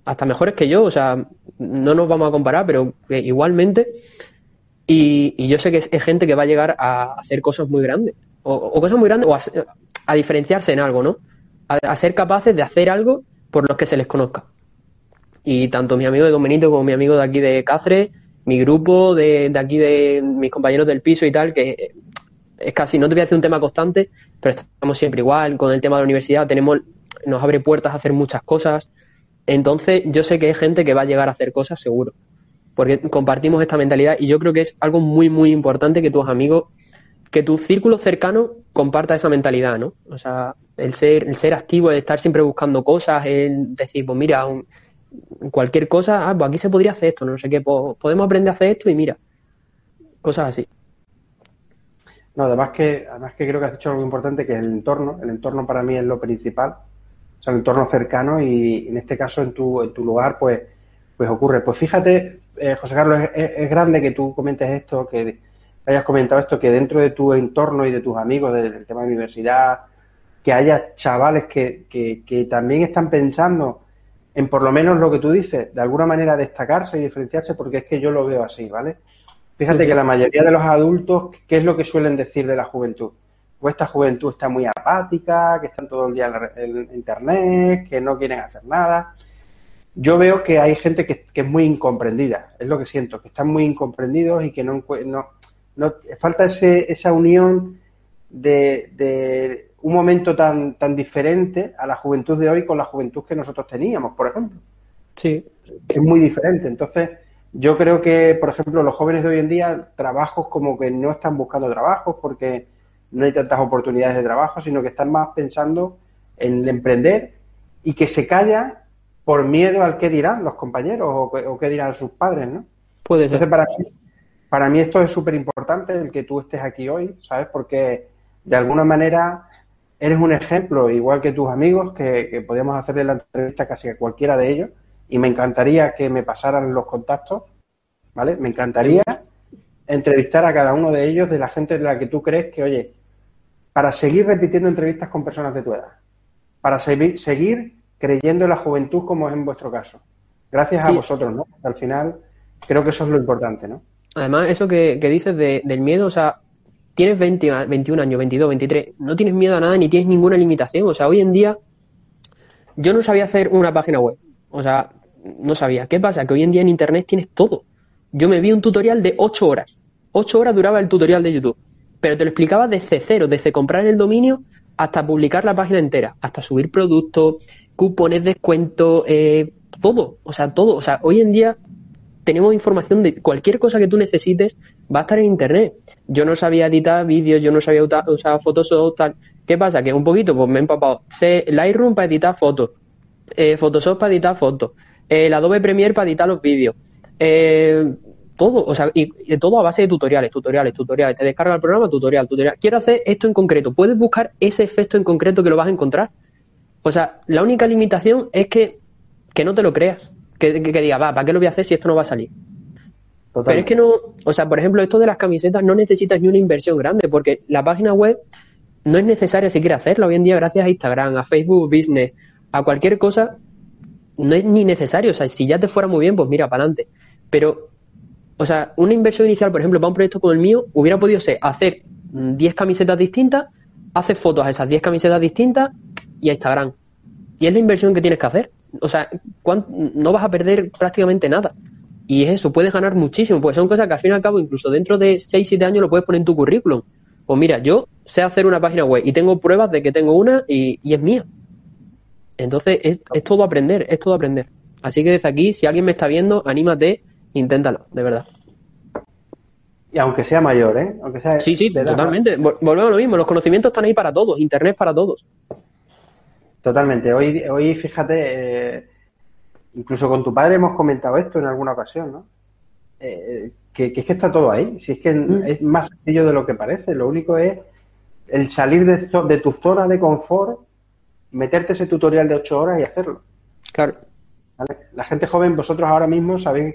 hasta mejores que yo, o sea, no nos vamos a comparar, pero igualmente, y, yo sé que es, gente que va a llegar a hacer cosas muy grandes o, o, cosas muy grandes, o a, diferenciarse en algo, ¿no? A, ser capaces de hacer algo por los que se les conozca. Y tanto mi amigo de Don Benito como mi amigo de aquí de Cáceres, mi grupo de, de, aquí de mis compañeros del piso y tal, que es casi, no te voy a decir un tema constante, pero estamos siempre igual, con el tema de la universidad tenemos, nos abre puertas a hacer muchas cosas. Entonces, yo sé que hay gente que va a llegar a hacer cosas seguro, porque compartimos esta mentalidad y yo creo que es algo muy, muy importante que tus amigos que tu círculo cercano comparta esa mentalidad, ¿no? O sea, el ser, el ser activo, el estar siempre buscando cosas, el decir, pues mira, cualquier cosa, ah, pues aquí se podría hacer esto, no sé qué, pues podemos aprender a hacer esto y mira, cosas así. No, además que, además que creo que has dicho algo importante, que es el entorno, el entorno para mí es lo principal, o sea, el entorno cercano y en este caso en tu, en tu lugar, pues, pues ocurre. Pues fíjate, eh, José Carlos, es, es grande que tú comentes esto, que hayas comentado esto, que dentro de tu entorno y de tus amigos del tema de universidad, que haya chavales que, que, que, también están pensando en por lo menos lo que tú dices, de alguna manera destacarse y diferenciarse, porque es que yo lo veo así, ¿vale? Fíjate que la mayoría de los adultos, ¿qué es lo que suelen decir de la juventud? Pues esta juventud está muy apática, que están todo el día en internet, que no quieren hacer nada. yo veo que hay gente que, es muy incomprendida, es lo que siento, que están muy incomprendidos y que no, no, no falta ese, esa unión de, de, un momento tan, tan diferente a la juventud de hoy con la juventud que nosotros teníamos, por ejemplo. Sí. Es muy diferente. Entonces, yo creo que, por ejemplo, los jóvenes de hoy en día, trabajos como que no están buscando trabajos porque no hay tantas oportunidades de trabajo, sino que están más pensando en emprender y que se calla por miedo al que dirán los compañeros o, qué dirán sus padres, ¿no? Puede ser. Entonces, para mí, para mí esto es súper importante, el que tú estés aquí hoy, ¿sabes? Porque de alguna manera eres un ejemplo, igual que tus amigos, que, que podíamos hacerle la entrevista casi a cualquiera de ellos, y me encantaría que me pasaran los contactos, ¿vale? Me encantaría entrevistar a cada uno de ellos, de la gente de la que tú crees que, oye, para seguir repitiendo entrevistas con personas de tu edad, para seguir, seguir creyendo en la juventud como es en vuestro caso. Gracias a vosotros, ¿no? Al final creo que eso es lo importante, ¿no? Además, eso que, dices del miedo, o sea, tienes 20, 21 años, 22, 23, no tienes miedo a nada ni tienes ninguna limitación. O sea, hoy en día yo no sabía hacer una página web. O sea, no sabía. ¿Qué pasa? Que hoy en día en Internet tienes todo. Yo me vi un tutorial de 8 horas. 8 horas duraba el tutorial de YouTube. Pero te lo explicaba desde cero, desde comprar el dominio hasta publicar la página entera, hasta subir productos, cupones, descuentos, eh, todo. O sea, todo. O sea, hoy en día tenemos información de cualquier cosa que tú necesites, va a estar en Internet. Yo no sabía editar vídeos, yo no sabía usar Photoshop, tal. ¿Qué pasa? Que un poquito, pues me he empapado. Sé Lightroom para editar fotos, eh, Photoshop para editar fotos, el Adobe Premiere para editar los vídeos. Eh, todo, o sea, y, todo a base de tutoriales, tutoriales, tutoriales. Te descarga el programa, tutorial, tutorial. Quiero hacer esto en concreto. Puedes buscar ese efecto en concreto que lo vas a encontrar. O sea, la única limitación es que, que no te lo creas. Que, que, diga, va, ¿para qué lo voy a hacer si esto no va a salir? Pero es que no, o sea, por ejemplo, esto de las camisetas no necesitas ni una inversión grande, porque la página web no es necesaria si quieres hacerla. Hoy en día, gracias a Instagram, a Facebook Business, a cualquier cosa, no es ni necesario. O sea, si ya te fuera muy bien, pues mira, para adelante. Pero, o sea, una inversión inicial, por ejemplo, para un proyecto como el mío, hubiera podido ser hacer 10 camisetas distintas, hacer fotos a esas 10 camisetas distintas y a Instagram. Y es la inversión que tienes que hacer. O sea, no vas a perder prácticamente nada. Y es eso, puedes ganar muchísimo, porque son cosas que al fin y al cabo, incluso dentro de 6, 7 años lo puedes poner en tu currículum. Pues mira, yo sé hacer una página web y tengo pruebas de que tengo una y es mía. Entonces, es, todo aprender, es todo aprender. Así que desde aquí, si alguien me está viendo, anímate, inténtalo, de verdad. Y aunque sea mayor, ¿eh? Aunque sea sí, sí, totalmente. Volvemos a lo mismo, los conocimientos están ahí para todos, Internet para todos. Totalmente. Hoy, hoy fíjate, eh, incluso con tu padre hemos comentado esto en alguna ocasión, ¿no? Eh, que, es que está todo ahí. Si es que mm. es más sencillo de lo que parece. Lo único es el salir de, de tu zona de confort meterte ese tutorial de ocho horas y hacerlo. Claro. La gente joven, vosotros ahora mismo sabéis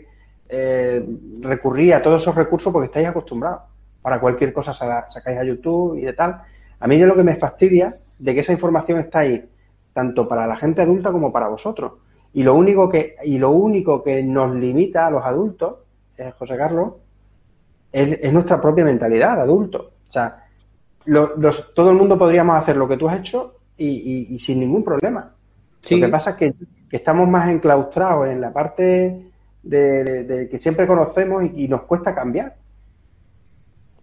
eh, recurrir a todos esos recursos porque estáis acostumbrados. Para cualquier cosa sacáis a YouTube y de tal. A mí es lo que me fastidia de que esa información está ahí, tanto para la gente adulta como para vosotros. Y lo único que, y lo único que nos limita a los adultos, eh, José Carlos, es, nuestra propia mentalidad de adulto. O sea, todo el mundo podríamos hacer lo que tú has hecho y, sin ningún problema. Lo que pasa es que, estamos más enclaustrados en la parte de, que siempre conocemos y, nos cuesta cambiar.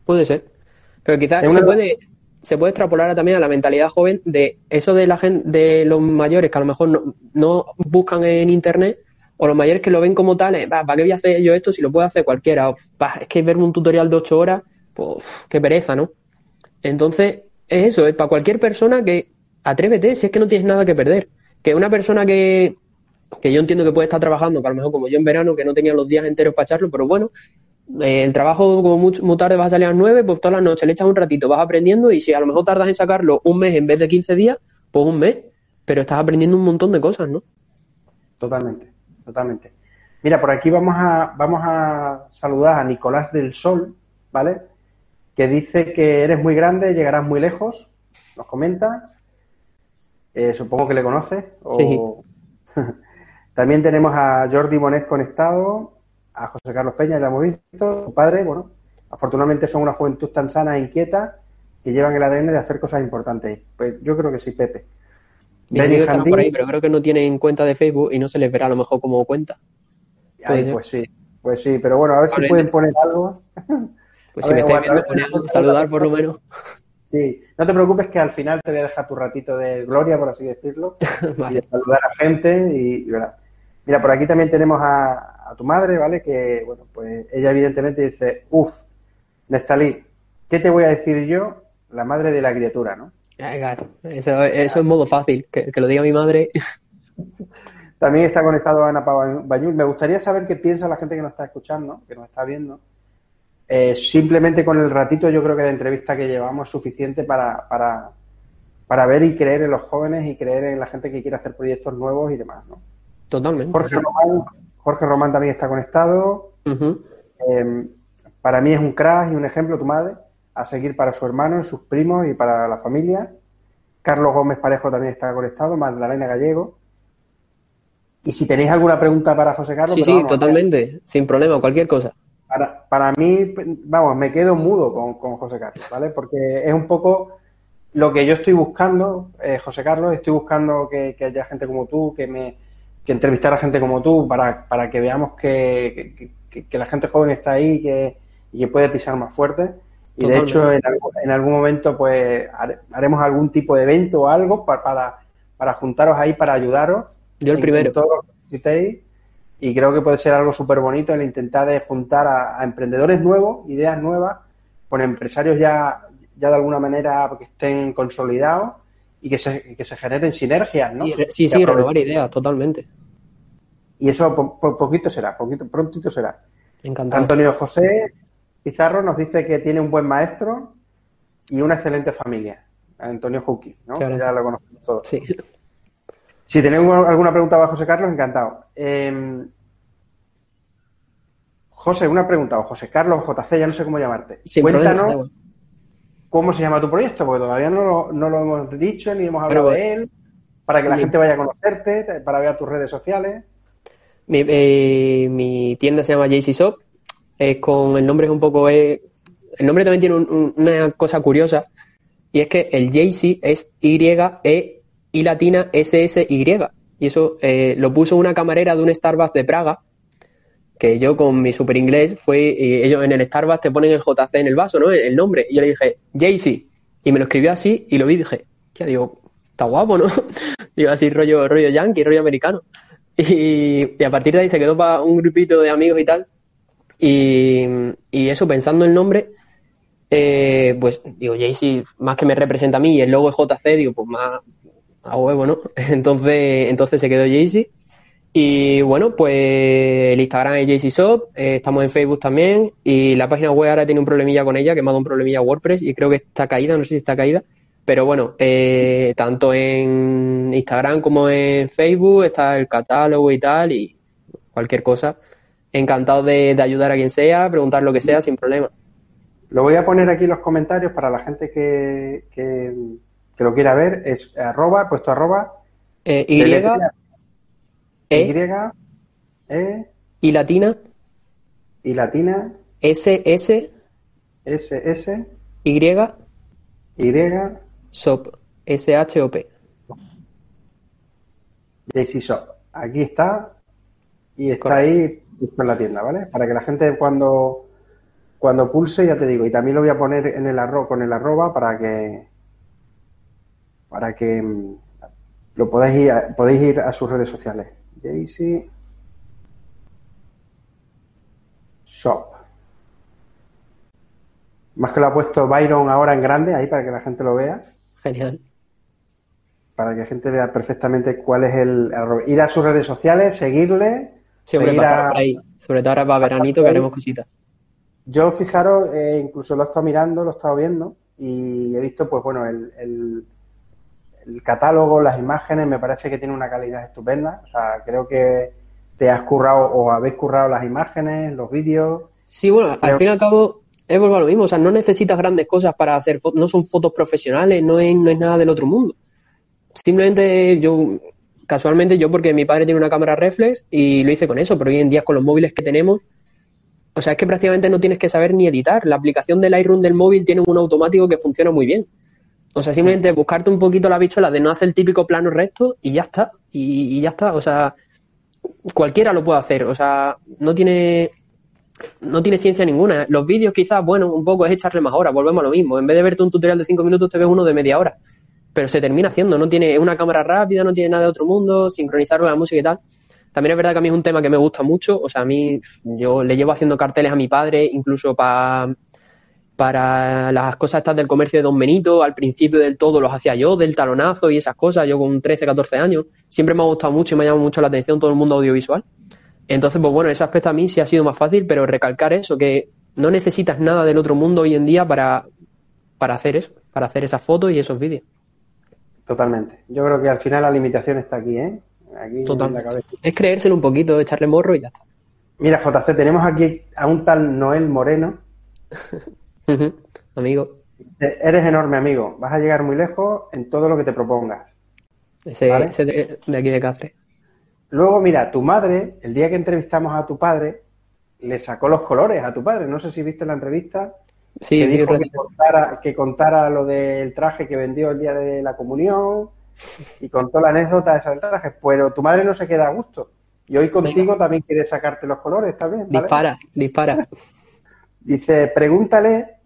Puede ser. Pero quizás se, puede, se puede extrapolar también a la mentalidad joven de eso de la gente, de los mayores que a lo mejor no, buscan en internet o los mayores que lo ven como tal, ¿para qué voy a hacer yo esto si lo puede hacer cualquiera? es que verme un tutorial de ocho horas, pues qué pereza, ¿no? Entonces, es eso, es para cualquier persona que atrévete, si es que no tienes nada que perder. Que una persona que, que yo entiendo que puede estar trabajando, que a lo mejor como yo en verano, que no tenía los días enteros para echarlo, pero bueno, eh, el trabajo como muy, tarde vas a salir a las 9, pues todas las noches le echas un ratito, vas aprendiendo y si a lo mejor tardas en sacarlo un mes en vez de 15 días, pues un mes, pero estás aprendiendo un montón de cosas, ¿no? Totalmente, totalmente. Mira, por aquí vamos a, vamos a saludar a Nicolás del Sol, ¿vale? Que dice que eres muy grande, llegarás muy lejos, nos comenta. Eh, supongo que le conoces. También tenemos a Jordi Monet conectado, a José Carlos Peña, ya hemos visto, su padre, bueno, afortunadamente son una juventud tan sana e inquieta que llevan el ADN de hacer cosas importantes. Pues yo creo que sí, Pepe. Mis por ahí, pero creo que no tienen cuenta de Facebook y no se les verá a lo mejor como cuenta. Ay, pues sí, pues sí, pero bueno, a ver si pueden poner algo. Pues A si me estáis viendo, poned algo, saludar por lo menos. Sí, no te preocupes que al final te voy a dejar tu ratito de gloria, por así decirlo, y de saludar a gente y, y verá. Mira, por aquí también tenemos a, a tu madre, ¿vale? Que, bueno, pues ella evidentemente dice, uff, Nestalí, ¿qué te voy a decir yo? La madre de la criatura, ¿no? Claro, eso, eso es modo fácil, que, que lo diga mi madre. También está conectado Ana Bañul. Me gustaría saber qué piensa la gente que nos está escuchando, que nos está viendo. Eh, simplemente con el ratito yo creo que de entrevista que llevamos es suficiente para, para, para ver y creer en los jóvenes y creer en la gente que quiere hacer proyectos nuevos y demás, ¿no? Totalmente. Jorge Román, Jorge Román también está conectado. Eh, para mí es un crash y un ejemplo tu madre a seguir para su hermano, sus primos y para la familia. Carlos Gómez Parejo también está conectado, Magdalena Gallego. Y si tenéis alguna pregunta para José Carlos, Sí, pero sí, totalmente, sin problema, cualquier cosa. Para, para mí, vamos, me quedo mudo con, con José Carlos, ¿vale? Porque es un poco lo que yo estoy buscando, eh, José Carlos, estoy buscando que, que haya gente como tú, que me que entrevistar a gente como tú para, para que veamos que, que- la gente joven está ahí que, y que puede pisar más fuerte. Y de hecho, en, algún- en algún momento, pues hare- haremos algún tipo de evento o algo para, para, para juntaros ahí, para ayudaros. Yo el en- primero. en todo lo que necesitéis. Y creo que puede ser algo súper bonito el intentar de juntar a, a emprendedores nuevos, ideas nuevas, con empresarios ya, ya de alguna manera que estén consolidados y que se, que se generen sinergias, ¿no? Y sí, sí, renovar ideas, totalmente. Y eso po- po- poquito será, poquito, prontito será. Encantado. Antonio José Pizarro nos dice que tiene un buen maestro y una excelente familia. Antonio Juki, ¿no? Claro. Ya lo conocemos todos. Sí. Si tenemos alguna pregunta para José Carlos, encantado. Eh, José, una pregunta, o José Carlos, JC, ya no sé cómo llamarte. Sin Cuéntanos. Cómo se llama tu proyecto, porque todavía no lo, no lo hemos dicho ni hemos hablado Bueno, de él, para que la mi- gente vaya a conocerte, para ver tus redes sociales. Mi, eh, mi tienda se llama JC Shop. Es con el nombre es un poco. eh, el nombre también tiene un- un- una cosa curiosa. Y es que el JC es Y-E y latina S-S-Y. Y eso eh, lo puso una camarera de un Starbucks de Praga. Que yo con mi super inglés fue. y ellos en el Starbucks te ponen el JC en el vaso, ¿no? El, el nombre. Y yo le dije JC. Y me lo escribió así y lo vi y dije. Ya digo, está guapo, ¿no? digo así rollo, rollo yankee, rollo americano. Y, a partir de ahí se quedó para un grupito de amigos y tal. Y, y eso, pensando el nombre, eh, pues digo, Jaycee, más que me representa a mí y el logo es JC, digo, pues más a huevo, ¿no? Entonces, entonces se quedó Jaycee. Y bueno, pues el Instagram es Jaycee Shop, eh, estamos en Facebook también y la página web ahora tiene un problemilla con ella, que me ha dado un problemilla WordPress y creo que está caída, no sé si está caída. Pero bueno, eh, tanto en Instagram como en Facebook está el catálogo y tal, y cualquier cosa. Encantado de, de ayudar a quien sea, preguntar lo que sea, sin problema. Lo voy a poner aquí en los comentarios para la gente que, que, que lo quiera ver. Es arroba, puesto arroba, Eh, y, E, Y, E, y latina, y latina, S, S, S, S, Y, Y, SOP, S, H, O, P. JC Shop. Aquí está y está Correcto. ahí en la tienda, ¿vale? Para que la gente cuando cuando pulse, ya te digo, y también lo voy a poner en el arro con el arroba para que para que mm, lo podáis ir a, podéis ir a sus redes sociales. JC Shop. Más que lo ha puesto Byron ahora en grande, ahí para que la gente lo vea Genial. para que la gente vea perfectamente cuál es el. Ir a sus redes sociales, seguirle. Siempre seguir pasar a- por ahí. Sobre todo ahora para veranito que haremos cositas. Yo, fijaros, eh, incluso lo he estado mirando, lo he estado viendo y he visto, pues bueno, el, el, el catálogo, las imágenes, me parece que tiene una calidad estupenda. O sea, creo que te has currado o habéis currado las imágenes, los vídeos. Sí, bueno, al fin y al cabo es vuelvo a lo mismo, o sea, no necesitas grandes cosas para hacer fotos, no son fotos profesionales, no es, no es nada del otro mundo. Simplemente yo, casualmente yo porque mi padre tiene una cámara reflex y lo hice con eso, pero hoy en día con los móviles que tenemos, o sea, es que prácticamente no tienes que saber ni editar. La aplicación del Lightroom del móvil tiene un automático que funciona muy bien. O sea, simplemente buscarte un poquito la bichola de no hacer el típico plano recto y ya está. Y, ya está. O sea, cualquiera lo puede hacer. O sea, no tiene no tiene ciencia ninguna. Los vídeos quizás, bueno, un poco es echarle más horas, volvemos a lo mismo. En vez de verte un tutorial de 5 minutos, te ves uno de media hora. Pero se termina haciendo, no tiene una cámara rápida, no tiene nada de otro mundo, sincronizarlo con la música y tal. También es verdad que a mí es un tema que me gusta mucho, o sea, a mí yo le llevo haciendo carteles a mi padre, incluso para para las cosas estas del comercio de Don Benito, al principio del todo los hacía yo, del talonazo y esas cosas, yo con 13, 14 años, siempre me ha gustado mucho y me ha llamado mucho la atención todo el mundo audiovisual. Entonces, pues bueno, ese aspecto a mí sí ha sido más fácil, pero recalcar eso, que no necesitas nada del otro mundo hoy en día para, para hacer eso, para hacer esas fotos y esos vídeos. Totalmente. Yo creo que al final la limitación está aquí, ¿eh? Aquí en la cabeza. Es creérselo un poquito, echarle morro y ya está. Mira, JC, tenemos aquí a un tal Noel Moreno. amigo. Eres enorme, amigo. Vas a llegar muy lejos en todo lo que te propongas. Ese, de, aquí de Cáceres. Luego, mira, tu madre, el día que entrevistamos a tu padre, le sacó los colores a tu padre. No sé si viste la entrevista. Sí, que dijo que contara, que contara lo del traje que vendió el día de la comunión y contó la anécdota de ese traje. Pero tu madre no se queda a gusto. Y hoy contigo también quiere sacarte los colores, también. Dispara, dispara. Dice, pregúntale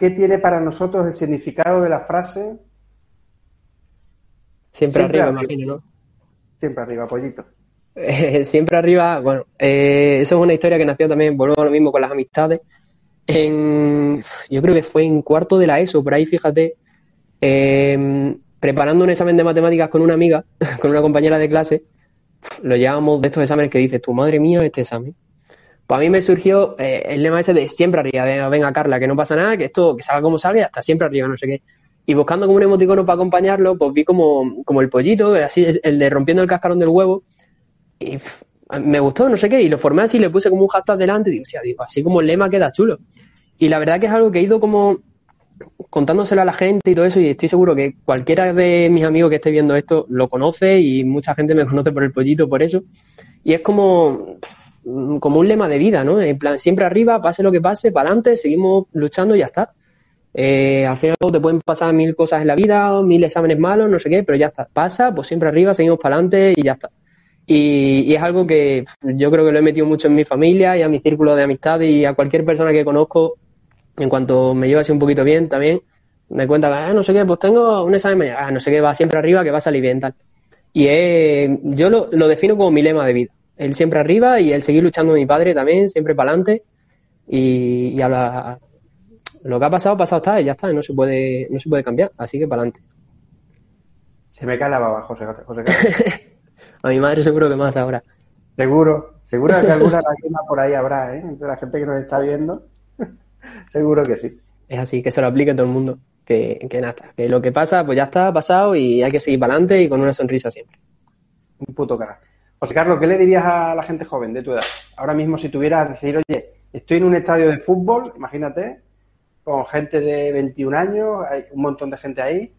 qué tiene para nosotros el significado de la frase. Siempre, arriba, imagino, ¿no? Siempre arriba, pollito. siempre arriba, bueno, eh, eso es una historia que nació también, volvemos a lo mismo con las amistades. En, yo creo que fue en cuarto de la ESO, por ahí fíjate, em, preparando un examen de matemáticas con una amiga, con una compañera de clase, lo llevamos de estos exámenes que dices, tu madre mía, este examen. Pues a mí me surgió eh, el lema ese de siempre arriba, de venga Carla, que no pasa nada, que esto, que salga como salga, hasta siempre arriba, no sé qué. Y buscando como un emoticono para acompañarlo, pues vi como, como el pollito, así, el de rompiendo el cascarón del huevo. Y me gustó, no sé qué, y lo formé así, le puse como un hashtag delante, y digo, o digo, así como el lema queda chulo. Y la verdad que es algo que he ido como contándoselo a la gente y todo eso, y estoy seguro que cualquiera de mis amigos que esté viendo esto lo conoce y mucha gente me conoce por el pollito, por eso. Y es como, como un lema de vida, ¿no? En plan, siempre arriba, pase lo que pase, para adelante, seguimos luchando y ya está. Eh, al final te pueden pasar mil cosas en la vida, mil exámenes malos, no sé qué, pero ya está. Pasa, pues siempre arriba, seguimos para adelante y ya está. Y, es algo que yo creo que lo he metido mucho en mi familia y a mi círculo de amistad y a cualquier persona que conozco, en cuanto me lleva así un poquito bien también, me cuenta, ah, no sé qué, pues tengo un examen, ah, no sé qué, va siempre arriba, que va a salir bien, tal. Y yo lo, lo defino como mi lema de vida él siempre arriba y él seguir luchando mi padre también, siempre para adelante. Y, y a lo que ha pasado, pasado está y ya está, no se puede, no se puede cambiar, así que para adelante. Se me cae la baba, José, José A mi madre seguro que más ahora. Seguro, seguro que alguna lágrima por ahí habrá, ¿eh? Entre la gente que nos está viendo. seguro que sí. Es así, que se lo aplique a todo el mundo. Que, que nada, que lo que pasa, pues ya está, pasado y hay que seguir para adelante y con una sonrisa siempre. Un puto cara. José Carlos, ¿qué le dirías a la gente joven de tu edad? Ahora mismo, si tuvieras que decir, oye, estoy en un estadio de fútbol, imagínate, con gente de 21 años, hay un montón de gente ahí.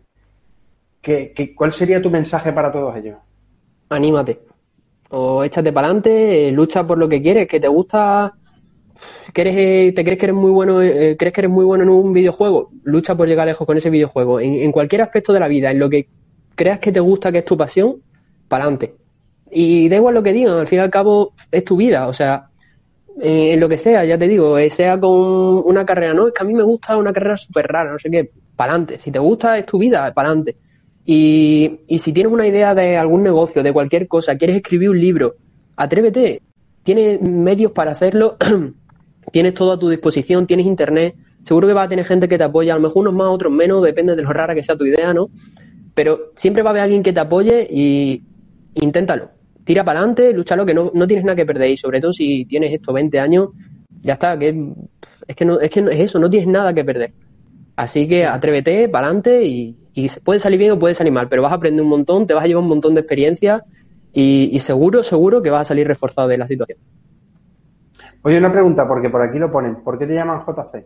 ¿Qué, cuál sería tu mensaje para todos ellos? Anímate. O échate para adelante, eh, lucha por lo que quieres, que te gusta, eh, te crees que eres muy bueno, eh, crees que eres muy bueno en un videojuego, lucha por llegar lejos con ese videojuego. en cualquier aspecto de la vida, en lo que creas que te gusta, que es tu pasión, para adelante y da igual lo que digan, al fin y al cabo es tu vida, o sea, en lo que sea, ya te digo, eh, sea con una carrera, no, es que a mí me gusta una carrera súper rara, no sé qué, para adelante. Si te gusta, es tu vida, para adelante. Y, y si tienes una idea de algún negocio, de cualquier cosa, quieres escribir un libro, atrévete. Tienes medios para hacerlo, tienes todo a tu disposición, tienes internet, seguro que va a tener gente que te apoya, a lo mejor unos más, otros menos, depende de lo rara que sea tu idea, ¿no? Pero siempre va a haber alguien que te apoye y inténtalo tira para adelante, lúchalo, que no, no tienes nada que perder. Y sobre todo si tienes estos 20 años, ya está, que es que no, es que es eso, no tienes nada que perder. Así que atrévete para adelante y, y, puede salir bien o puede salir mal, pero vas a aprender un montón, te vas a llevar un montón de experiencia y, seguro, seguro que vas a salir reforzado de la situación. Oye, una pregunta, porque por aquí lo ponen. ¿Por qué te llaman JC?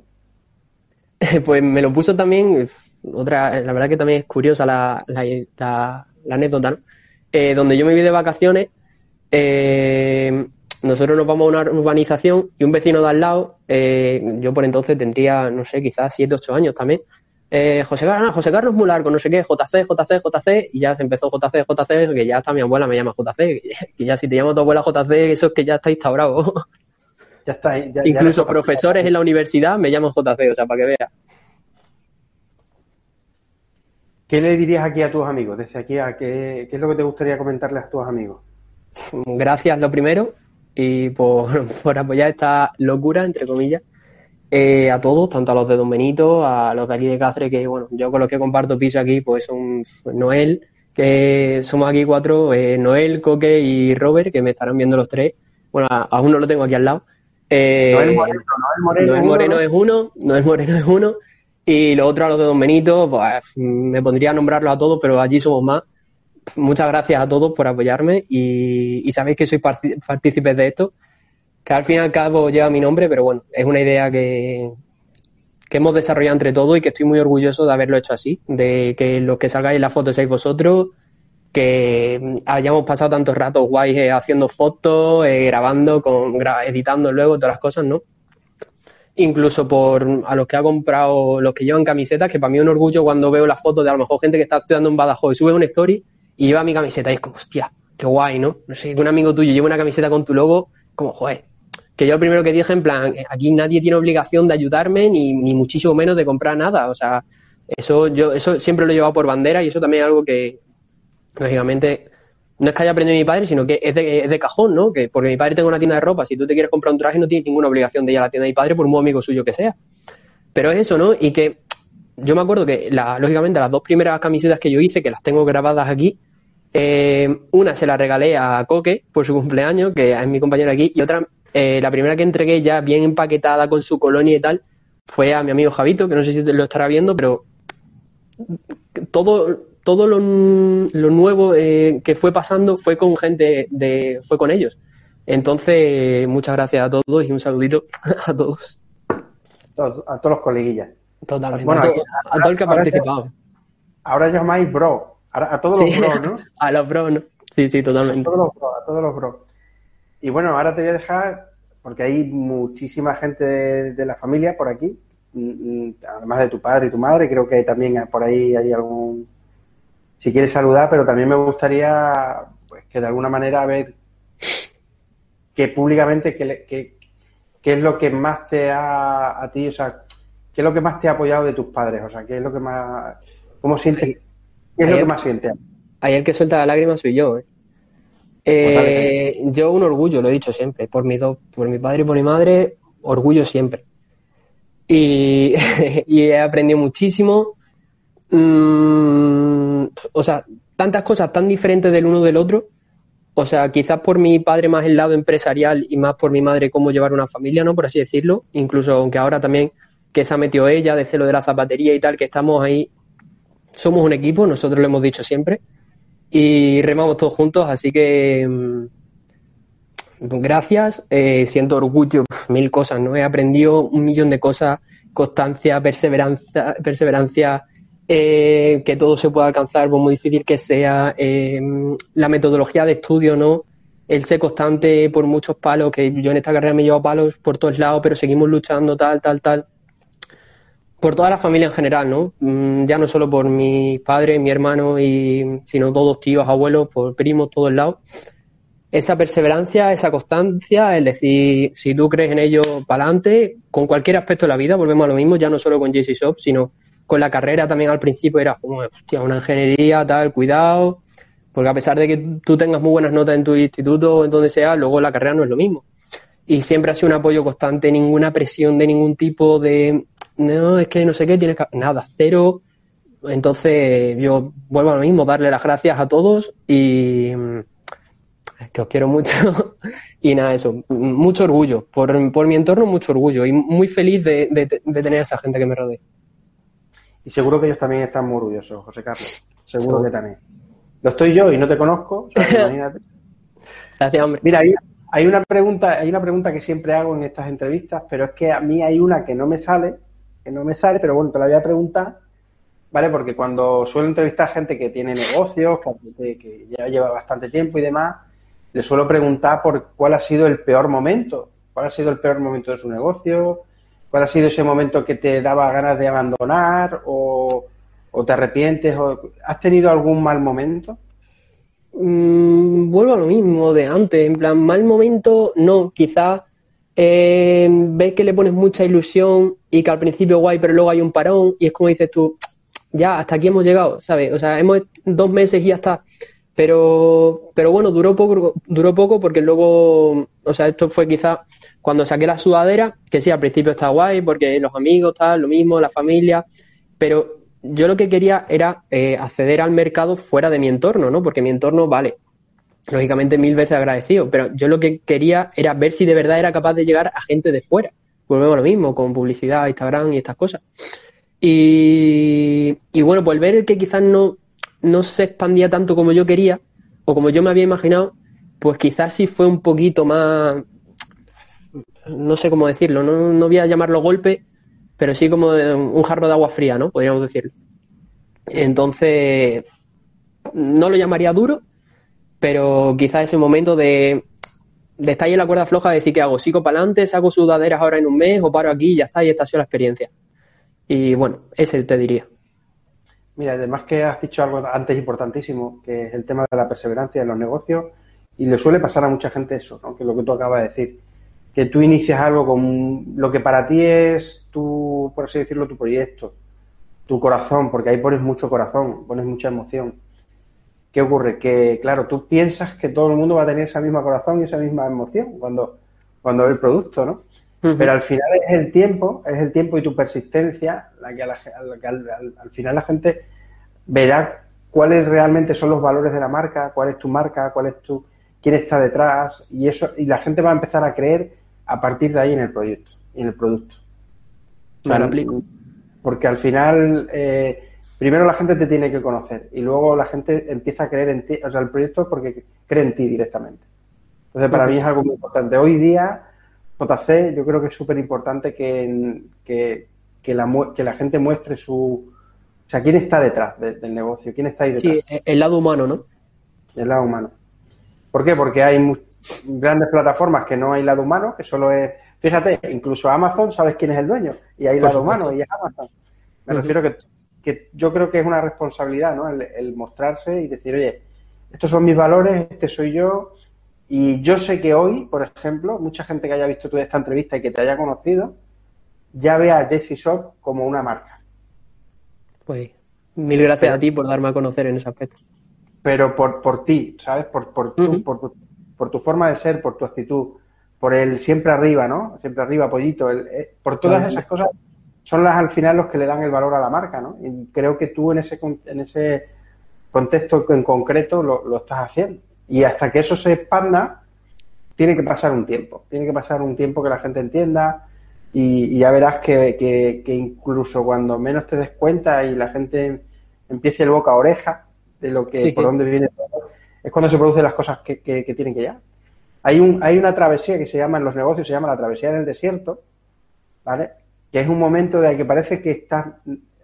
pues me lo puso también, otra, la verdad que también es curiosa la, la, la, la anécdota, ¿no? Eh, donde yo me vi de vacaciones, eh, nosotros nos vamos a una urbanización y un vecino de al lado, eh, yo por entonces tendría, no sé, quizás 7, 8 años también, José, Carlos, José Carlos muy largo, no sé qué, JC, JC, JC, y ya se empezó JC, JC, que ya hasta mi abuela me llama JC, y ya si te llamo tu abuela JC, eso es que ya está instaurado. Ya está. Ya, Incluso profesores en la universidad me llaman JC, o sea, para que veas. ¿Qué le dirías aquí a tus amigos? Desde aquí, a qué, ¿qué es lo que te gustaría comentarles a tus amigos? Gracias, lo primero, y por, por apoyar esta locura, entre comillas. Eh, a todos, tanto a los de Don Benito, a los de aquí de Cáceres, que bueno, yo con los que comparto piso aquí, pues son Noel, que somos aquí cuatro, eh, Noel, Coque y Robert, que me estarán viendo los tres. Bueno, aún no lo tengo aquí al lado. Eh, Noel Moreno, Noel Moreno, Noel Moreno es uno, Noel Moreno es uno, y los otros a los de Don Benito, pues me pondría a nombrarlos a todos, pero allí somos más. Muchas gracias a todos por apoyarme y, y sabéis que soy partícipes de esto que al fin y al cabo lleva mi nombre, pero bueno, es una idea que, que hemos desarrollado entre todos y que estoy muy orgulloso de haberlo hecho así, de que los que salgáis en la foto seáis vosotros, que hayamos pasado tantos ratos guays eh, haciendo fotos, eh, grabando, con, editando luego, todas las cosas, ¿no? Incluso por a los que ha comprado, los que llevan camisetas, que para mí es un orgullo cuando veo las fotos de a lo mejor gente que está estudiando en Badajoz y sube una story y lleva mi camiseta y es como, hostia, qué guay, ¿no? No sé, que un amigo tuyo lleva una camiseta con tu logo, como, joder, que yo lo primero que dije, en plan, aquí nadie tiene obligación de ayudarme, ni, ni muchísimo menos de comprar nada. O sea, eso yo eso siempre lo he llevado por bandera y eso también es algo que, lógicamente, no es que haya aprendido mi padre, sino que es de, es de cajón, ¿no? Que porque mi padre tiene una tienda de ropa, si tú te quieres comprar un traje no tienes ninguna obligación de ir a la tienda de mi padre por muy amigo suyo que sea. Pero es eso, ¿no? Y que yo me acuerdo que, lógicamente, las dos primeras camisetas que yo hice, que las tengo grabadas aquí, eh, una se la regalé a Coque por su cumpleaños, que es mi compañero aquí, y otra eh, la primera que entregué ya bien empaquetada con su colonia y tal fue a mi amigo Javito, que no sé si lo estará viendo, pero todo, todo lo, nuevo eh, que fue pasando fue con gente de, fue con ellos. Entonces, muchas gracias a todos y un saludito a todos. A todos los coleguillas. Totalmente. a, todo, el que ha participado. ahora llamáis bro. A, todos los bros, ¿no? A los bros, ¿no? Sí, sí, totalmente. A todos los bros, a todos los bros. Y bueno, ahora te voy a dejar, porque hay muchísima gente de, la familia por aquí, mm, mm, además de tu padre y tu madre, creo que también por ahí hay algún, si quieres saludar, pero también me gustaría pues que de alguna manera ver que públicamente qué es lo que más te ha a ti, o sea, qué es lo que más te ha apoyado de tus padres, o sea, qué es lo que más, cómo sientes, qué es lo que más sientes. Ahí el que suelta la lágrima soy yo, ¿eh? Eh, yo un orgullo, lo he dicho siempre, por mi, por mi padre y por mi madre, orgullo siempre. Y, he aprendido muchísimo. Mm, o sea, tantas cosas tan diferentes del uno del otro. O sea, quizás por mi padre más el lado empresarial y más por mi madre cómo llevar una familia, ¿no? Por así decirlo. Incluso aunque ahora también que se ha metido ella de celo de la zapatería y tal, que estamos ahí. Somos un equipo, nosotros lo hemos dicho siempre y remamos todos juntos, así que mm, gracias, eh, siento orgullo, mil cosas, ¿no? He aprendido un millón de cosas, constancia, perseverancia, perseverancia eh, que todo se pueda alcanzar, por muy difícil que sea, eh, la metodología de estudio, ¿no? El ser constante por muchos palos, que yo en esta carrera me llevo palos por todos lados, pero seguimos luchando, tal, tal, tal por toda la familia en general, ¿no? Mm, ya no solo por mi padre, mi hermano, y, sino todos tíos, abuelos, por primos, todos lados. Esa perseverancia, esa constancia, es decir, si tú crees en ello, para adelante, con cualquier aspecto de la vida, volvemos a lo mismo, ya no solo con JC Shop, sino con la carrera también al principio era como, hostia, una ingeniería, tal, cuidado, porque a pesar de que tú tengas muy buenas notas en tu instituto o en donde sea, luego la carrera no es lo mismo. Y siempre ha sido un apoyo constante, ninguna presión de ningún tipo de, no, es que no sé qué, tienes que... Nada, cero. Entonces yo vuelvo a lo mismo, darle las gracias a todos y mm, que os quiero mucho. y nada, eso, mucho orgullo. Por, por mi entorno, mucho orgullo y muy feliz de, de, tener a esa gente que me rodea. Y seguro que ellos también están muy orgullosos, José Carlos. Seguro que también. Lo estoy yo y no te conozco, imagínate. Gracias, hombre. Mira, hay, hay, una pregunta, hay una pregunta que siempre hago en estas entrevistas, pero es que a mí hay una que no me sale que no me sale, pero bueno, te la voy a preguntar, ¿vale? Porque cuando suelo entrevistar gente que tiene negocios, que, ya lleva bastante tiempo y demás, le suelo preguntar por cuál ha sido el peor momento, cuál ha sido el peor momento de su negocio, ¿Cuál ha sido ese momento que te daba ganas de abandonar o, te arrepientes? O, ¿Has tenido algún mal momento? Mm, vuelvo a lo mismo de antes, en plan, mal momento, no, quizás eh, ves que le pones mucha ilusión y que al principio guay, pero luego hay un parón y es como dices tú, ya, hasta aquí hemos llegado, ¿sabes? O sea, hemos dos meses y ya está. Pero, pero bueno, duró poco, duró poco porque luego, o sea, esto fue quizás cuando saqué la sudadera, que sí, al principio está guay porque los amigos, tal, lo mismo, la familia, pero yo lo que quería era eh, acceder al mercado fuera de mi entorno, ¿no? Porque mi entorno, vale, lógicamente mil veces agradecido, pero yo lo que quería era ver si de verdad era capaz de llegar a gente de fuera. Volvemos a lo mismo, con publicidad, Instagram y estas cosas. Y, y bueno, pues ver que quizás no, no se expandía tanto como yo quería, o como yo me había imaginado, pues quizás sí fue un poquito más, no sé cómo decirlo, no, no voy a llamarlo golpe, pero sí como un jarro de agua fría, ¿no? Podríamos decirlo. Entonces, no lo llamaría duro, pero quizás ese momento de, de estar ahí en la cuerda floja, de decir que hago, sigo para adelante, saco sudaderas ahora en un mes o paro aquí y ya está, y esta ha sido la experiencia. Y bueno, ese te diría. Mira, además que has dicho algo antes importantísimo, que es el tema de la perseverancia en los negocios, y le suele pasar a mucha gente eso, ¿no? que lo que tú acabas de decir, que tú inicias algo con lo que para ti es tu, por así decirlo, tu proyecto, tu corazón, porque ahí pones mucho corazón, pones mucha emoción. ¿Qué ocurre? Que, claro, tú piensas que todo el mundo va a tener esa misma corazón y esa misma emoción cuando, cuando ve el producto, ¿no? Pero al final es el tiempo, es el tiempo y tu persistencia la que, al, final la gente verá cuáles realmente son los valores de la marca, cuál es tu marca, cuál es tu, quién está detrás y eso y la gente va a empezar a creer a partir de ahí en el proyecto, en el producto. Claro, aplico. Porque al final, eh, primero la gente te tiene que conocer y luego la gente empieza a creer en ti, o sea, el proyecto porque cree en ti directamente. Entonces, para mí es algo muy importante. Hoy día, JC, yo creo que es súper importante que, que, la, que la gente muestre su... O sea, quién está detrás del negocio, quién está ahí detrás. Sí, el lado humano, ¿no? El lado humano. ¿Por qué? Porque hay grandes plataformas que no hay lado humano, que solo es... Fíjate, incluso Amazon sabes quién es el dueño y hay lado humano y es Amazon. Me refiero que, que yo creo que es una responsabilidad, ¿no? el mostrarse y decir, oye, estos son mis valores, este soy yo, y yo sé que hoy, por ejemplo, mucha gente que haya visto toda esta entrevista y que te haya conocido, ya ve a Jesse Shop como una marca. Pues mil gracias a ti por darme a conocer en ese aspecto. Pero por, por ti, ¿sabes? Por, por, tu, por, tu forma de ser, por tu actitud, por el siempre arriba, ¿no? Siempre arriba, pollito, eh, por todas esas cosas son las al final los que le dan el valor a la marca, ¿no? Y creo que tú en ese, en ese contexto en concreto lo, lo estás haciendo. Y hasta que eso se expanda, tiene que pasar un tiempo. Tiene que pasar un tiempo que la gente entienda y, ya verás que, incluso cuando menos te des cuenta y la gente empiece el boca a oreja de lo que, por dónde viene todo, es cuando se producen las cosas que, tienen que ya. Hay, un, hay una travesía que se llama en los negocios, se llama la travesía del desierto, ¿vale? Que es un momento de que parece que estás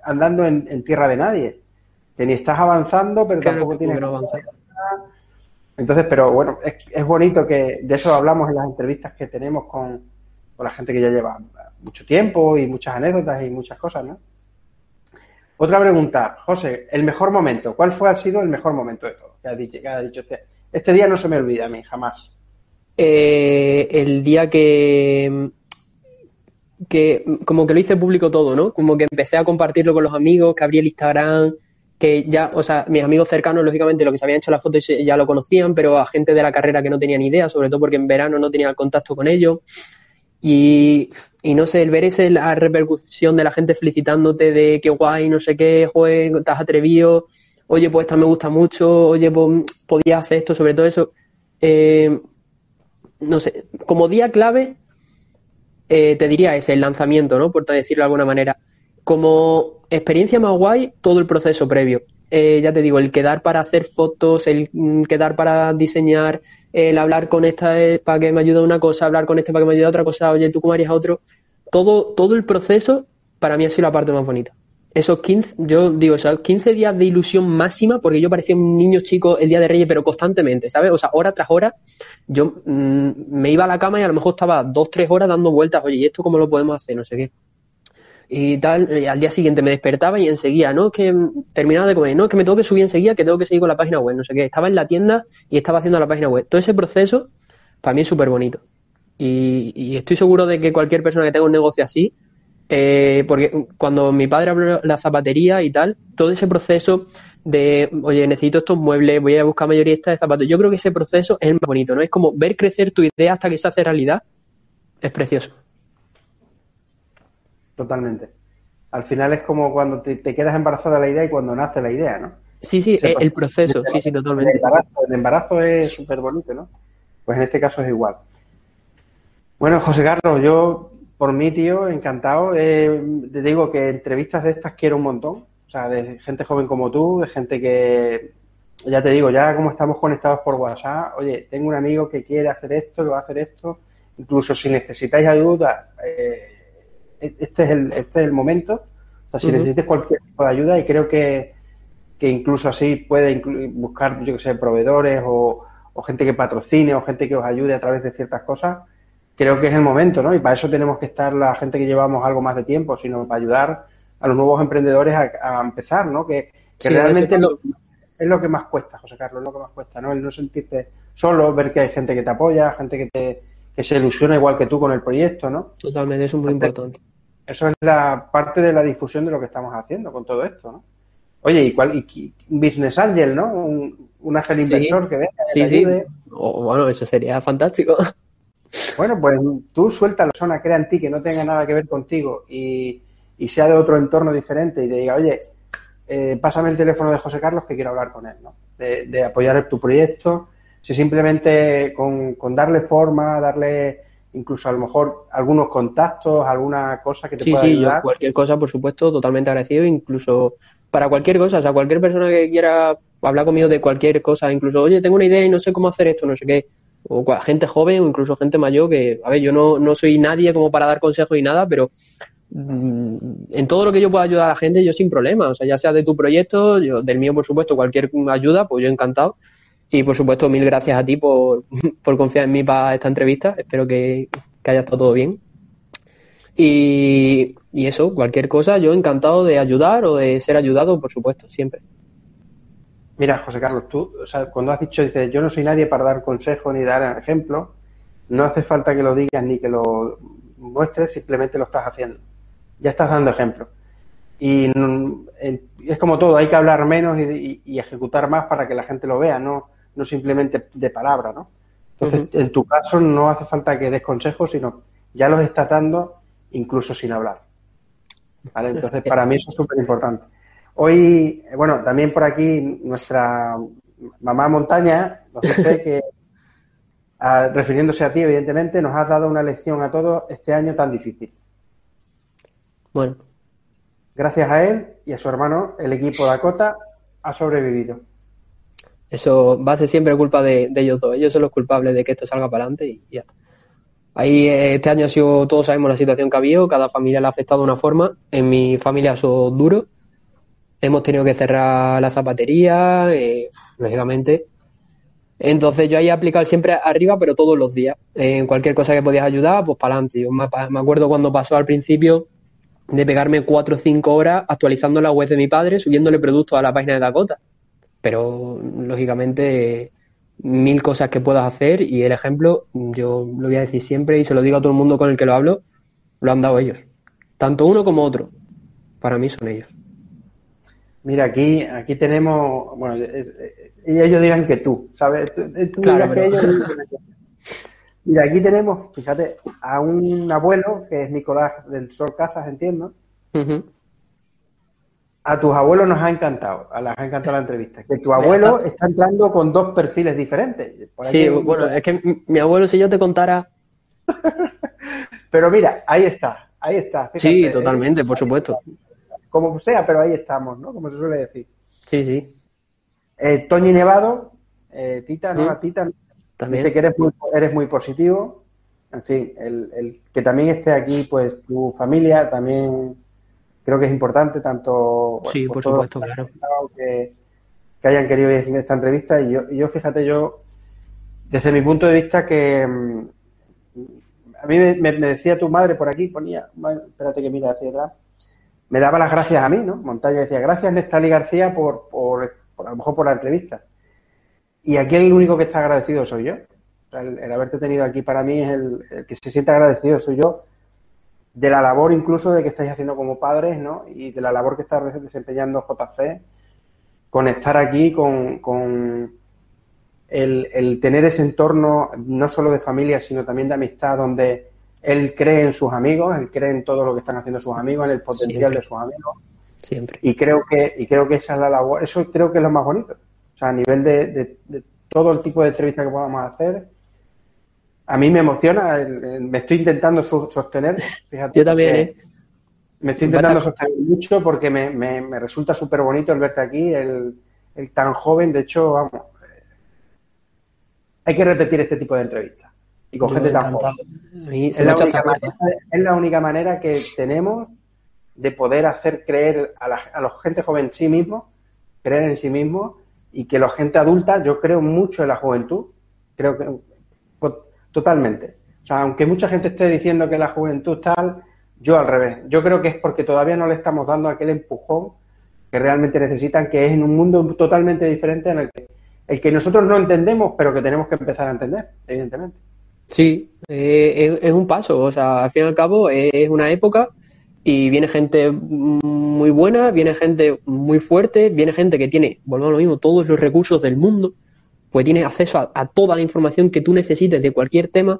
andando en, tierra de nadie, que ni estás avanzando, pero tampoco tienes que avanzar. Entonces, pero bueno, es, bonito que de eso hablamos en las entrevistas que tenemos con, la gente que ya lleva mucho tiempo y muchas anécdotas y muchas cosas, ¿no? Otra pregunta, José, el mejor momento, ¿cuál fue ha sido el mejor momento de todo? Que ha dicho, dicho este, este día no se me olvida a mí, jamás. Eh, el día que, que como que lo hice público todo, ¿no? Como que empecé a compartirlo con los amigos, que abrí el Instagram, que ya, o sea, mis amigos cercanos, lógicamente, lo que se habían hecho las fotos ya lo conocían, pero a gente de la carrera que no tenía ni idea, sobre todo porque en verano no tenía contacto con ellos. Y, y no sé, el ver ese, la repercusión de la gente felicitándote de qué guay, no sé qué, joder, estás atrevido, oye, pues esta me gusta mucho, oye, pues podías hacer esto, sobre todo eso. Eh, no sé, como día clave, eh, te diría ese, el lanzamiento, ¿no? Por decirlo de alguna manera. Como experiencia más guay, todo el proceso previo. Eh, ya te digo, el quedar para hacer fotos, el mm, quedar para diseñar, el hablar con esta para que me ayude una cosa, hablar con este para que me ayude otra cosa, oye, tú cómo harías otro. Todo, todo el proceso para mí ha sido la parte más bonita. esos 15, yo digo, esos 15 días de ilusión máxima, porque yo parecía un niño chico el día de Reyes, pero constantemente, ¿sabes? O sea, hora tras hora, yo mm, me iba a la cama y a lo mejor estaba dos, tres horas dando vueltas, oye, ¿y esto cómo lo podemos hacer? No sé qué. Y tal, al día siguiente me despertaba y enseguida, no, que terminaba de comer, no, que me tengo que subir enseguida, que tengo que seguir con la página web, no sé qué. Estaba en la tienda y estaba haciendo la página web. Todo ese proceso, para mí es súper bonito. Y, y estoy seguro de que cualquier persona que tenga un negocio así, eh, porque cuando mi padre abrió la zapatería y tal, todo ese proceso de, oye, necesito estos muebles, voy a buscar mayorista de zapatos, yo creo que ese proceso es el más bonito, ¿no? Es como ver crecer tu idea hasta que se hace realidad, es precioso. Totalmente. Al final es como cuando te, te quedas embarazada de la idea y cuando nace la idea, ¿no? Sí, sí, Ese el proceso, sí, sí, El totalmente. embarazo, el embarazo es súper bonito, ¿no? Pues en este caso es igual. Bueno, José Carlos, yo, por mí, tío, encantado. Eh, te digo que entrevistas de estas quiero un montón. O sea, de gente joven como tú, de gente que, ya te digo, ya como estamos conectados por WhatsApp, oye, tengo un amigo que quiere hacer esto, que va a hacer esto. Incluso si necesitáis ayuda, eh, este, es el, este es el momento. O sea, si Ujú. necesitáis cualquier tipo de ayuda, y creo que, que incluso así puede inclu- buscar, yo que sé, proveedores o, o gente que patrocine o gente que os ayude a través de ciertas cosas, creo que es el momento, ¿no? Y para eso tenemos que estar la gente que llevamos algo más de tiempo, sino para ayudar a los nuevos emprendedores a, a empezar, ¿no? Que, que Sí, realmente es ese lo, es lo que más cuesta, José Carlos, es lo que más cuesta, ¿no? El no sentirte solo, ver que hay gente que te apoya, gente que te que se ilusiona igual que tú con el proyecto, ¿no? Totalmente, eso es muy importante. Eso es la parte de la difusión de lo que estamos haciendo con todo esto, ¿no? Oye, ¿y cuál? Y, un business angel, ¿no? Un, un ángel Sí. inversor que venga, que Sí, te sí. bueno, eso sería fantástico. Bueno, pues tú suelta la persona, crea en ti que no tenga nada que ver contigo y, y sea de otro entorno diferente y te diga, oye, eh, pásame el teléfono de José Carlos que quiero hablar con él, ¿no? De, de apoyar tu proyecto. Si simplemente con, con darle forma, darle incluso a lo mejor algunos contactos, alguna cosa que te Sí, pueda sí, yo ayudar. cualquier cosa, por supuesto, totalmente agradecido, incluso para cualquier cosa, o sea, cualquier persona que quiera hablar conmigo de cualquier cosa, incluso, oye, tengo una idea y no sé cómo hacer esto, no sé qué, o gente joven o incluso gente mayor que, a ver, yo no, no soy nadie como para dar consejos y nada, pero mm, en todo lo que yo pueda ayudar a la gente, yo sin problema, o sea, ya sea de tu proyecto, yo, del mío, por supuesto, cualquier ayuda, pues yo encantado. Y por supuesto, mil gracias a ti por, por confiar en mí para esta entrevista. Espero que, que haya estado todo bien. Y, y eso, cualquier cosa, yo encantado de ayudar o de ser ayudado, por supuesto, siempre. Mira, José Carlos, tú, o sea, cuando has dicho, dices, yo no soy nadie para dar consejos ni dar ejemplos, no hace falta que lo digas ni que lo muestres, simplemente lo estás haciendo. Ya estás dando ejemplos. Y mm, es como todo, hay que hablar menos y ejecutar más para que la gente lo vea, no, no simplemente de palabra, ¿no? Entonces, en tu caso no hace falta que des consejos, sino ya los estás dando incluso sin hablar. ¿Vale? Entonces, para mí eso es súper importante. Hoy, bueno, también por aquí nuestra mamá montaña que, ah, refiriéndose a ti, evidentemente, nos has dado una lección a todos este año tan difícil. Bueno, Gracias a él y a su hermano, el equipo Dakota ha sobrevivido. Eso va a ser siempre culpa de, ellos dos. Ellos son los culpables de que esto salga para adelante y ya está. Ahí eh, este año ha sido, todos sabemos la situación que ha habido, cada familia le ha afectado de una forma. En mi familia es duro. Hemos tenido que cerrar la zapatería, eh, lógicamente. Entonces yo ahí he aplicado siempre arriba, pero todos los días. Eh, en cualquier cosa que podías ayudar, pues para adelante. Yo me, me acuerdo cuando pasó al principio de pegarme cuatro o cinco horas actualizando la web de mi padre, subiéndole productos a la página de Dakota. Pero, lógicamente, mil cosas que puedas hacer y el ejemplo, yo lo voy a decir siempre y se lo digo a todo el mundo con el que lo hablo, lo han dado ellos. Tanto uno como otro. Para mí son ellos. Mira, aquí, aquí tenemos, bueno, eh, eh, y ellos dirán que tú, ¿sabes? Tú, eh, tú Claro, dirás pero- que ellos. Mira, aquí tenemos, fíjate, a un abuelo, que es Nicolás del Sol Casas, entiendo. Ujú. A tus abuelos nos ha encantado, a les ha encantado la entrevista. Que tu abuelo está entrando con dos perfiles diferentes. Por Sí, un- bueno, es que mi- abuelo, si yo te contara. Pero mira, ahí está, ahí está. fíjate, Sí, eh, totalmente, por supuesto. Como sea, pero ahí estamos, ¿no? Como se suele decir. Sí, sí. Eh, Toñi Nevado, eh, Tita, ¿no? La Tita, También. dice que eres muy, eres muy positivo. En fin, el, el que también esté aquí, pues tu familia también creo que es importante tanto sí, por, supuesto, claro. Que, que, hayan querido ir esta entrevista y yo, yo, fíjate, yo, desde mi punto de vista, que mm, a mí me, decía tu madre por aquí, ponía, espérate que mira hacia atrás, me daba las gracias a mí, ¿no? Montaña decía, gracias Nestali García por, por, a lo mejor por la entrevista. Y aquí el único que está agradecido soy yo. el, haberte tenido aquí para mí es el, el, que se siente agradecido soy yo de la labor incluso de que estáis haciendo como padres, ¿no? Y de la labor que está desempeñando JC, con estar aquí, con, con el, el, tener ese entorno no solo de familia, sino también de amistad, donde él cree en sus amigos, él cree en todo lo que están haciendo sus amigos, en el potencial de sus amigos. Siempre. Y creo que, y creo que esa es la labor, eso creo que es lo más bonito. O sea, a nivel de, de, de todo el tipo de entrevistas que podamos hacer, a mí me emociona, me estoy intentando sostener. Fíjate, Yo también, ¿eh? Me estoy intentando sostener mucho porque me, me, resulta súper bonito el verte aquí, el, el, tan joven. De hecho, vamos, hay que repetir este tipo de entrevistas. Y con gente tan joven. Es la, única manera, es la, única manera, que tenemos de poder hacer creer a la, a la gente joven en sí mismo, creer en sí mismo, y que la gente adulta, yo creo mucho en la juventud. Creo que Totalmente. O sea, aunque mucha gente esté diciendo que la juventud tal, yo al revés. Yo creo que es porque todavía no le estamos dando aquel empujón que realmente necesitan, que es en un mundo totalmente diferente en el que, el que nosotros no entendemos, pero que tenemos que empezar a entender, evidentemente. Sí, eh, es, un paso. O sea, al fin y al cabo es una época y viene gente muy buena, viene gente muy fuerte, viene gente que tiene, volvemos a lo mismo, todos los recursos del mundo pues tienes acceso a, toda la información que tú necesites de cualquier tema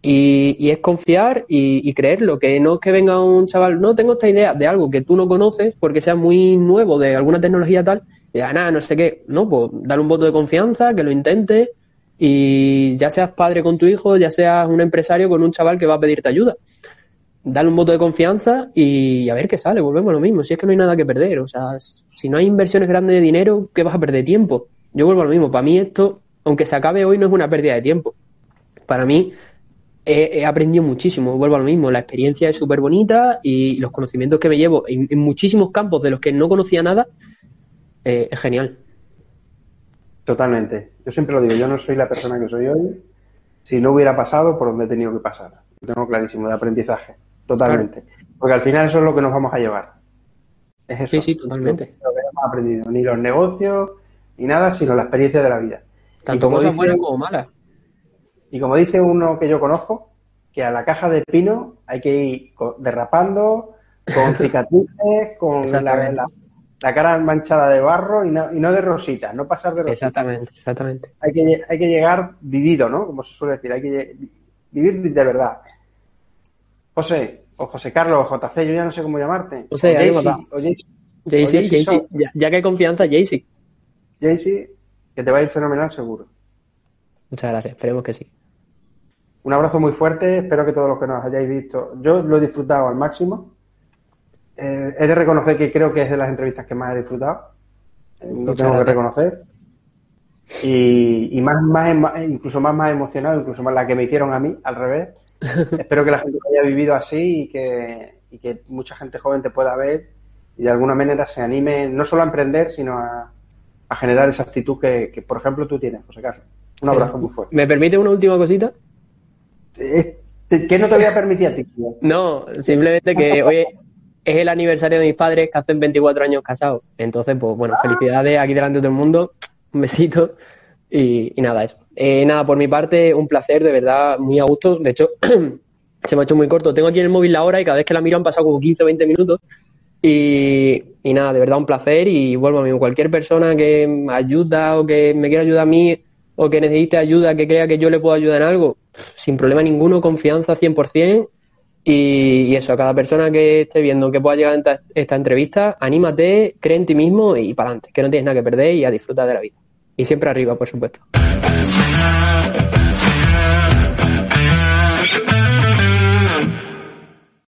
y, es confiar y, creerlo, que no es que venga un chaval, no tengo esta idea de algo que tú no conoces porque sea muy nuevo, de alguna tecnología tal, y diga, nada, no sé qué, no, pues dar un voto de confianza, que lo intente y ya seas padre con tu hijo, ya seas un empresario con un chaval que va a pedirte ayuda. Dale un voto de confianza y a ver qué sale, volvemos a lo mismo, si es que no hay nada que perder, o sea, si no hay inversiones grandes de dinero, ¿qué vas a perder tiempo? Yo vuelvo a lo mismo. Para mí esto, aunque se acabe hoy, no es una pérdida de tiempo. Para mí he, aprendido muchísimo. Vuelvo a lo mismo. La experiencia es súper bonita y los conocimientos que me llevo en, muchísimos campos de los que no conocía nada eh, es genial. Totalmente. Yo siempre lo digo. Yo no soy la persona que soy hoy si no hubiera pasado por donde he tenido que pasar. Lo tengo clarísimo de aprendizaje. Totalmente. Porque al final eso es lo que nos vamos a llevar. Es eso. Sí, sí, totalmente. Lo que hemos aprendido. Ni los negocios, y nada, sino la experiencia de la vida. Tanto cosas buenas como malas. Y como dice uno que yo conozco, que a la caja de pino hay que ir derrapando, con cicatrices, con la, cara manchada de barro y no, y no de rositas, no pasar de rositas. Exactamente, exactamente. Hay que, hay que llegar vivido, ¿no? Como se suele decir, hay que vivir de verdad. José, o José Carlos, o JC, yo ya no sé cómo llamarte. José, o Jaycee, ya, ya que hay confianza, Jaycee. Jaycee, que te va a ir fenomenal seguro. Muchas gracias, esperemos que sí. Un abrazo muy fuerte, espero que todos los que nos hayáis visto, yo lo he disfrutado al máximo. Eh, he de reconocer que creo que es de las entrevistas que más he disfrutado. Eh, lo tengo que reconocer. Y, más, más, incluso más, más emocionado, incluso más la que me hicieron a mí, al revés. Espero que la gente haya vivido así y que, y que mucha gente joven te pueda ver y de alguna manera se anime no solo a emprender, sino a, a generar esa actitud que, por ejemplo, tú tienes, José Carlos. Un abrazo muy fuerte. ¿Me permite una última cosita? Eh, ¿Qué no te voy a permitir a ti? No, simplemente que hoy es el aniversario de mis padres que hacen 24 años casados. Entonces, pues bueno, felicidades aquí delante de todo el mundo. Un besito y, nada, eso. Eh, nada, por mi parte, un placer, de verdad, muy a gusto. De hecho, se me ha hecho muy corto. Tengo aquí en el móvil la hora y cada vez que la miro han pasado como 15 o 20 minutos. Y, nada, de verdad un placer y vuelvo a mí. Cualquier persona que me ayuda o que me quiera ayudar a mí o que necesite ayuda, que crea que yo le puedo ayudar en algo, sin problema ninguno, confianza 100%. Y, y eso, a cada persona que esté viendo que pueda llegar a esta entrevista, anímate, cree en ti mismo y para adelante, que no tienes nada que perder y a disfrutar de la vida. Y siempre arriba, por supuesto.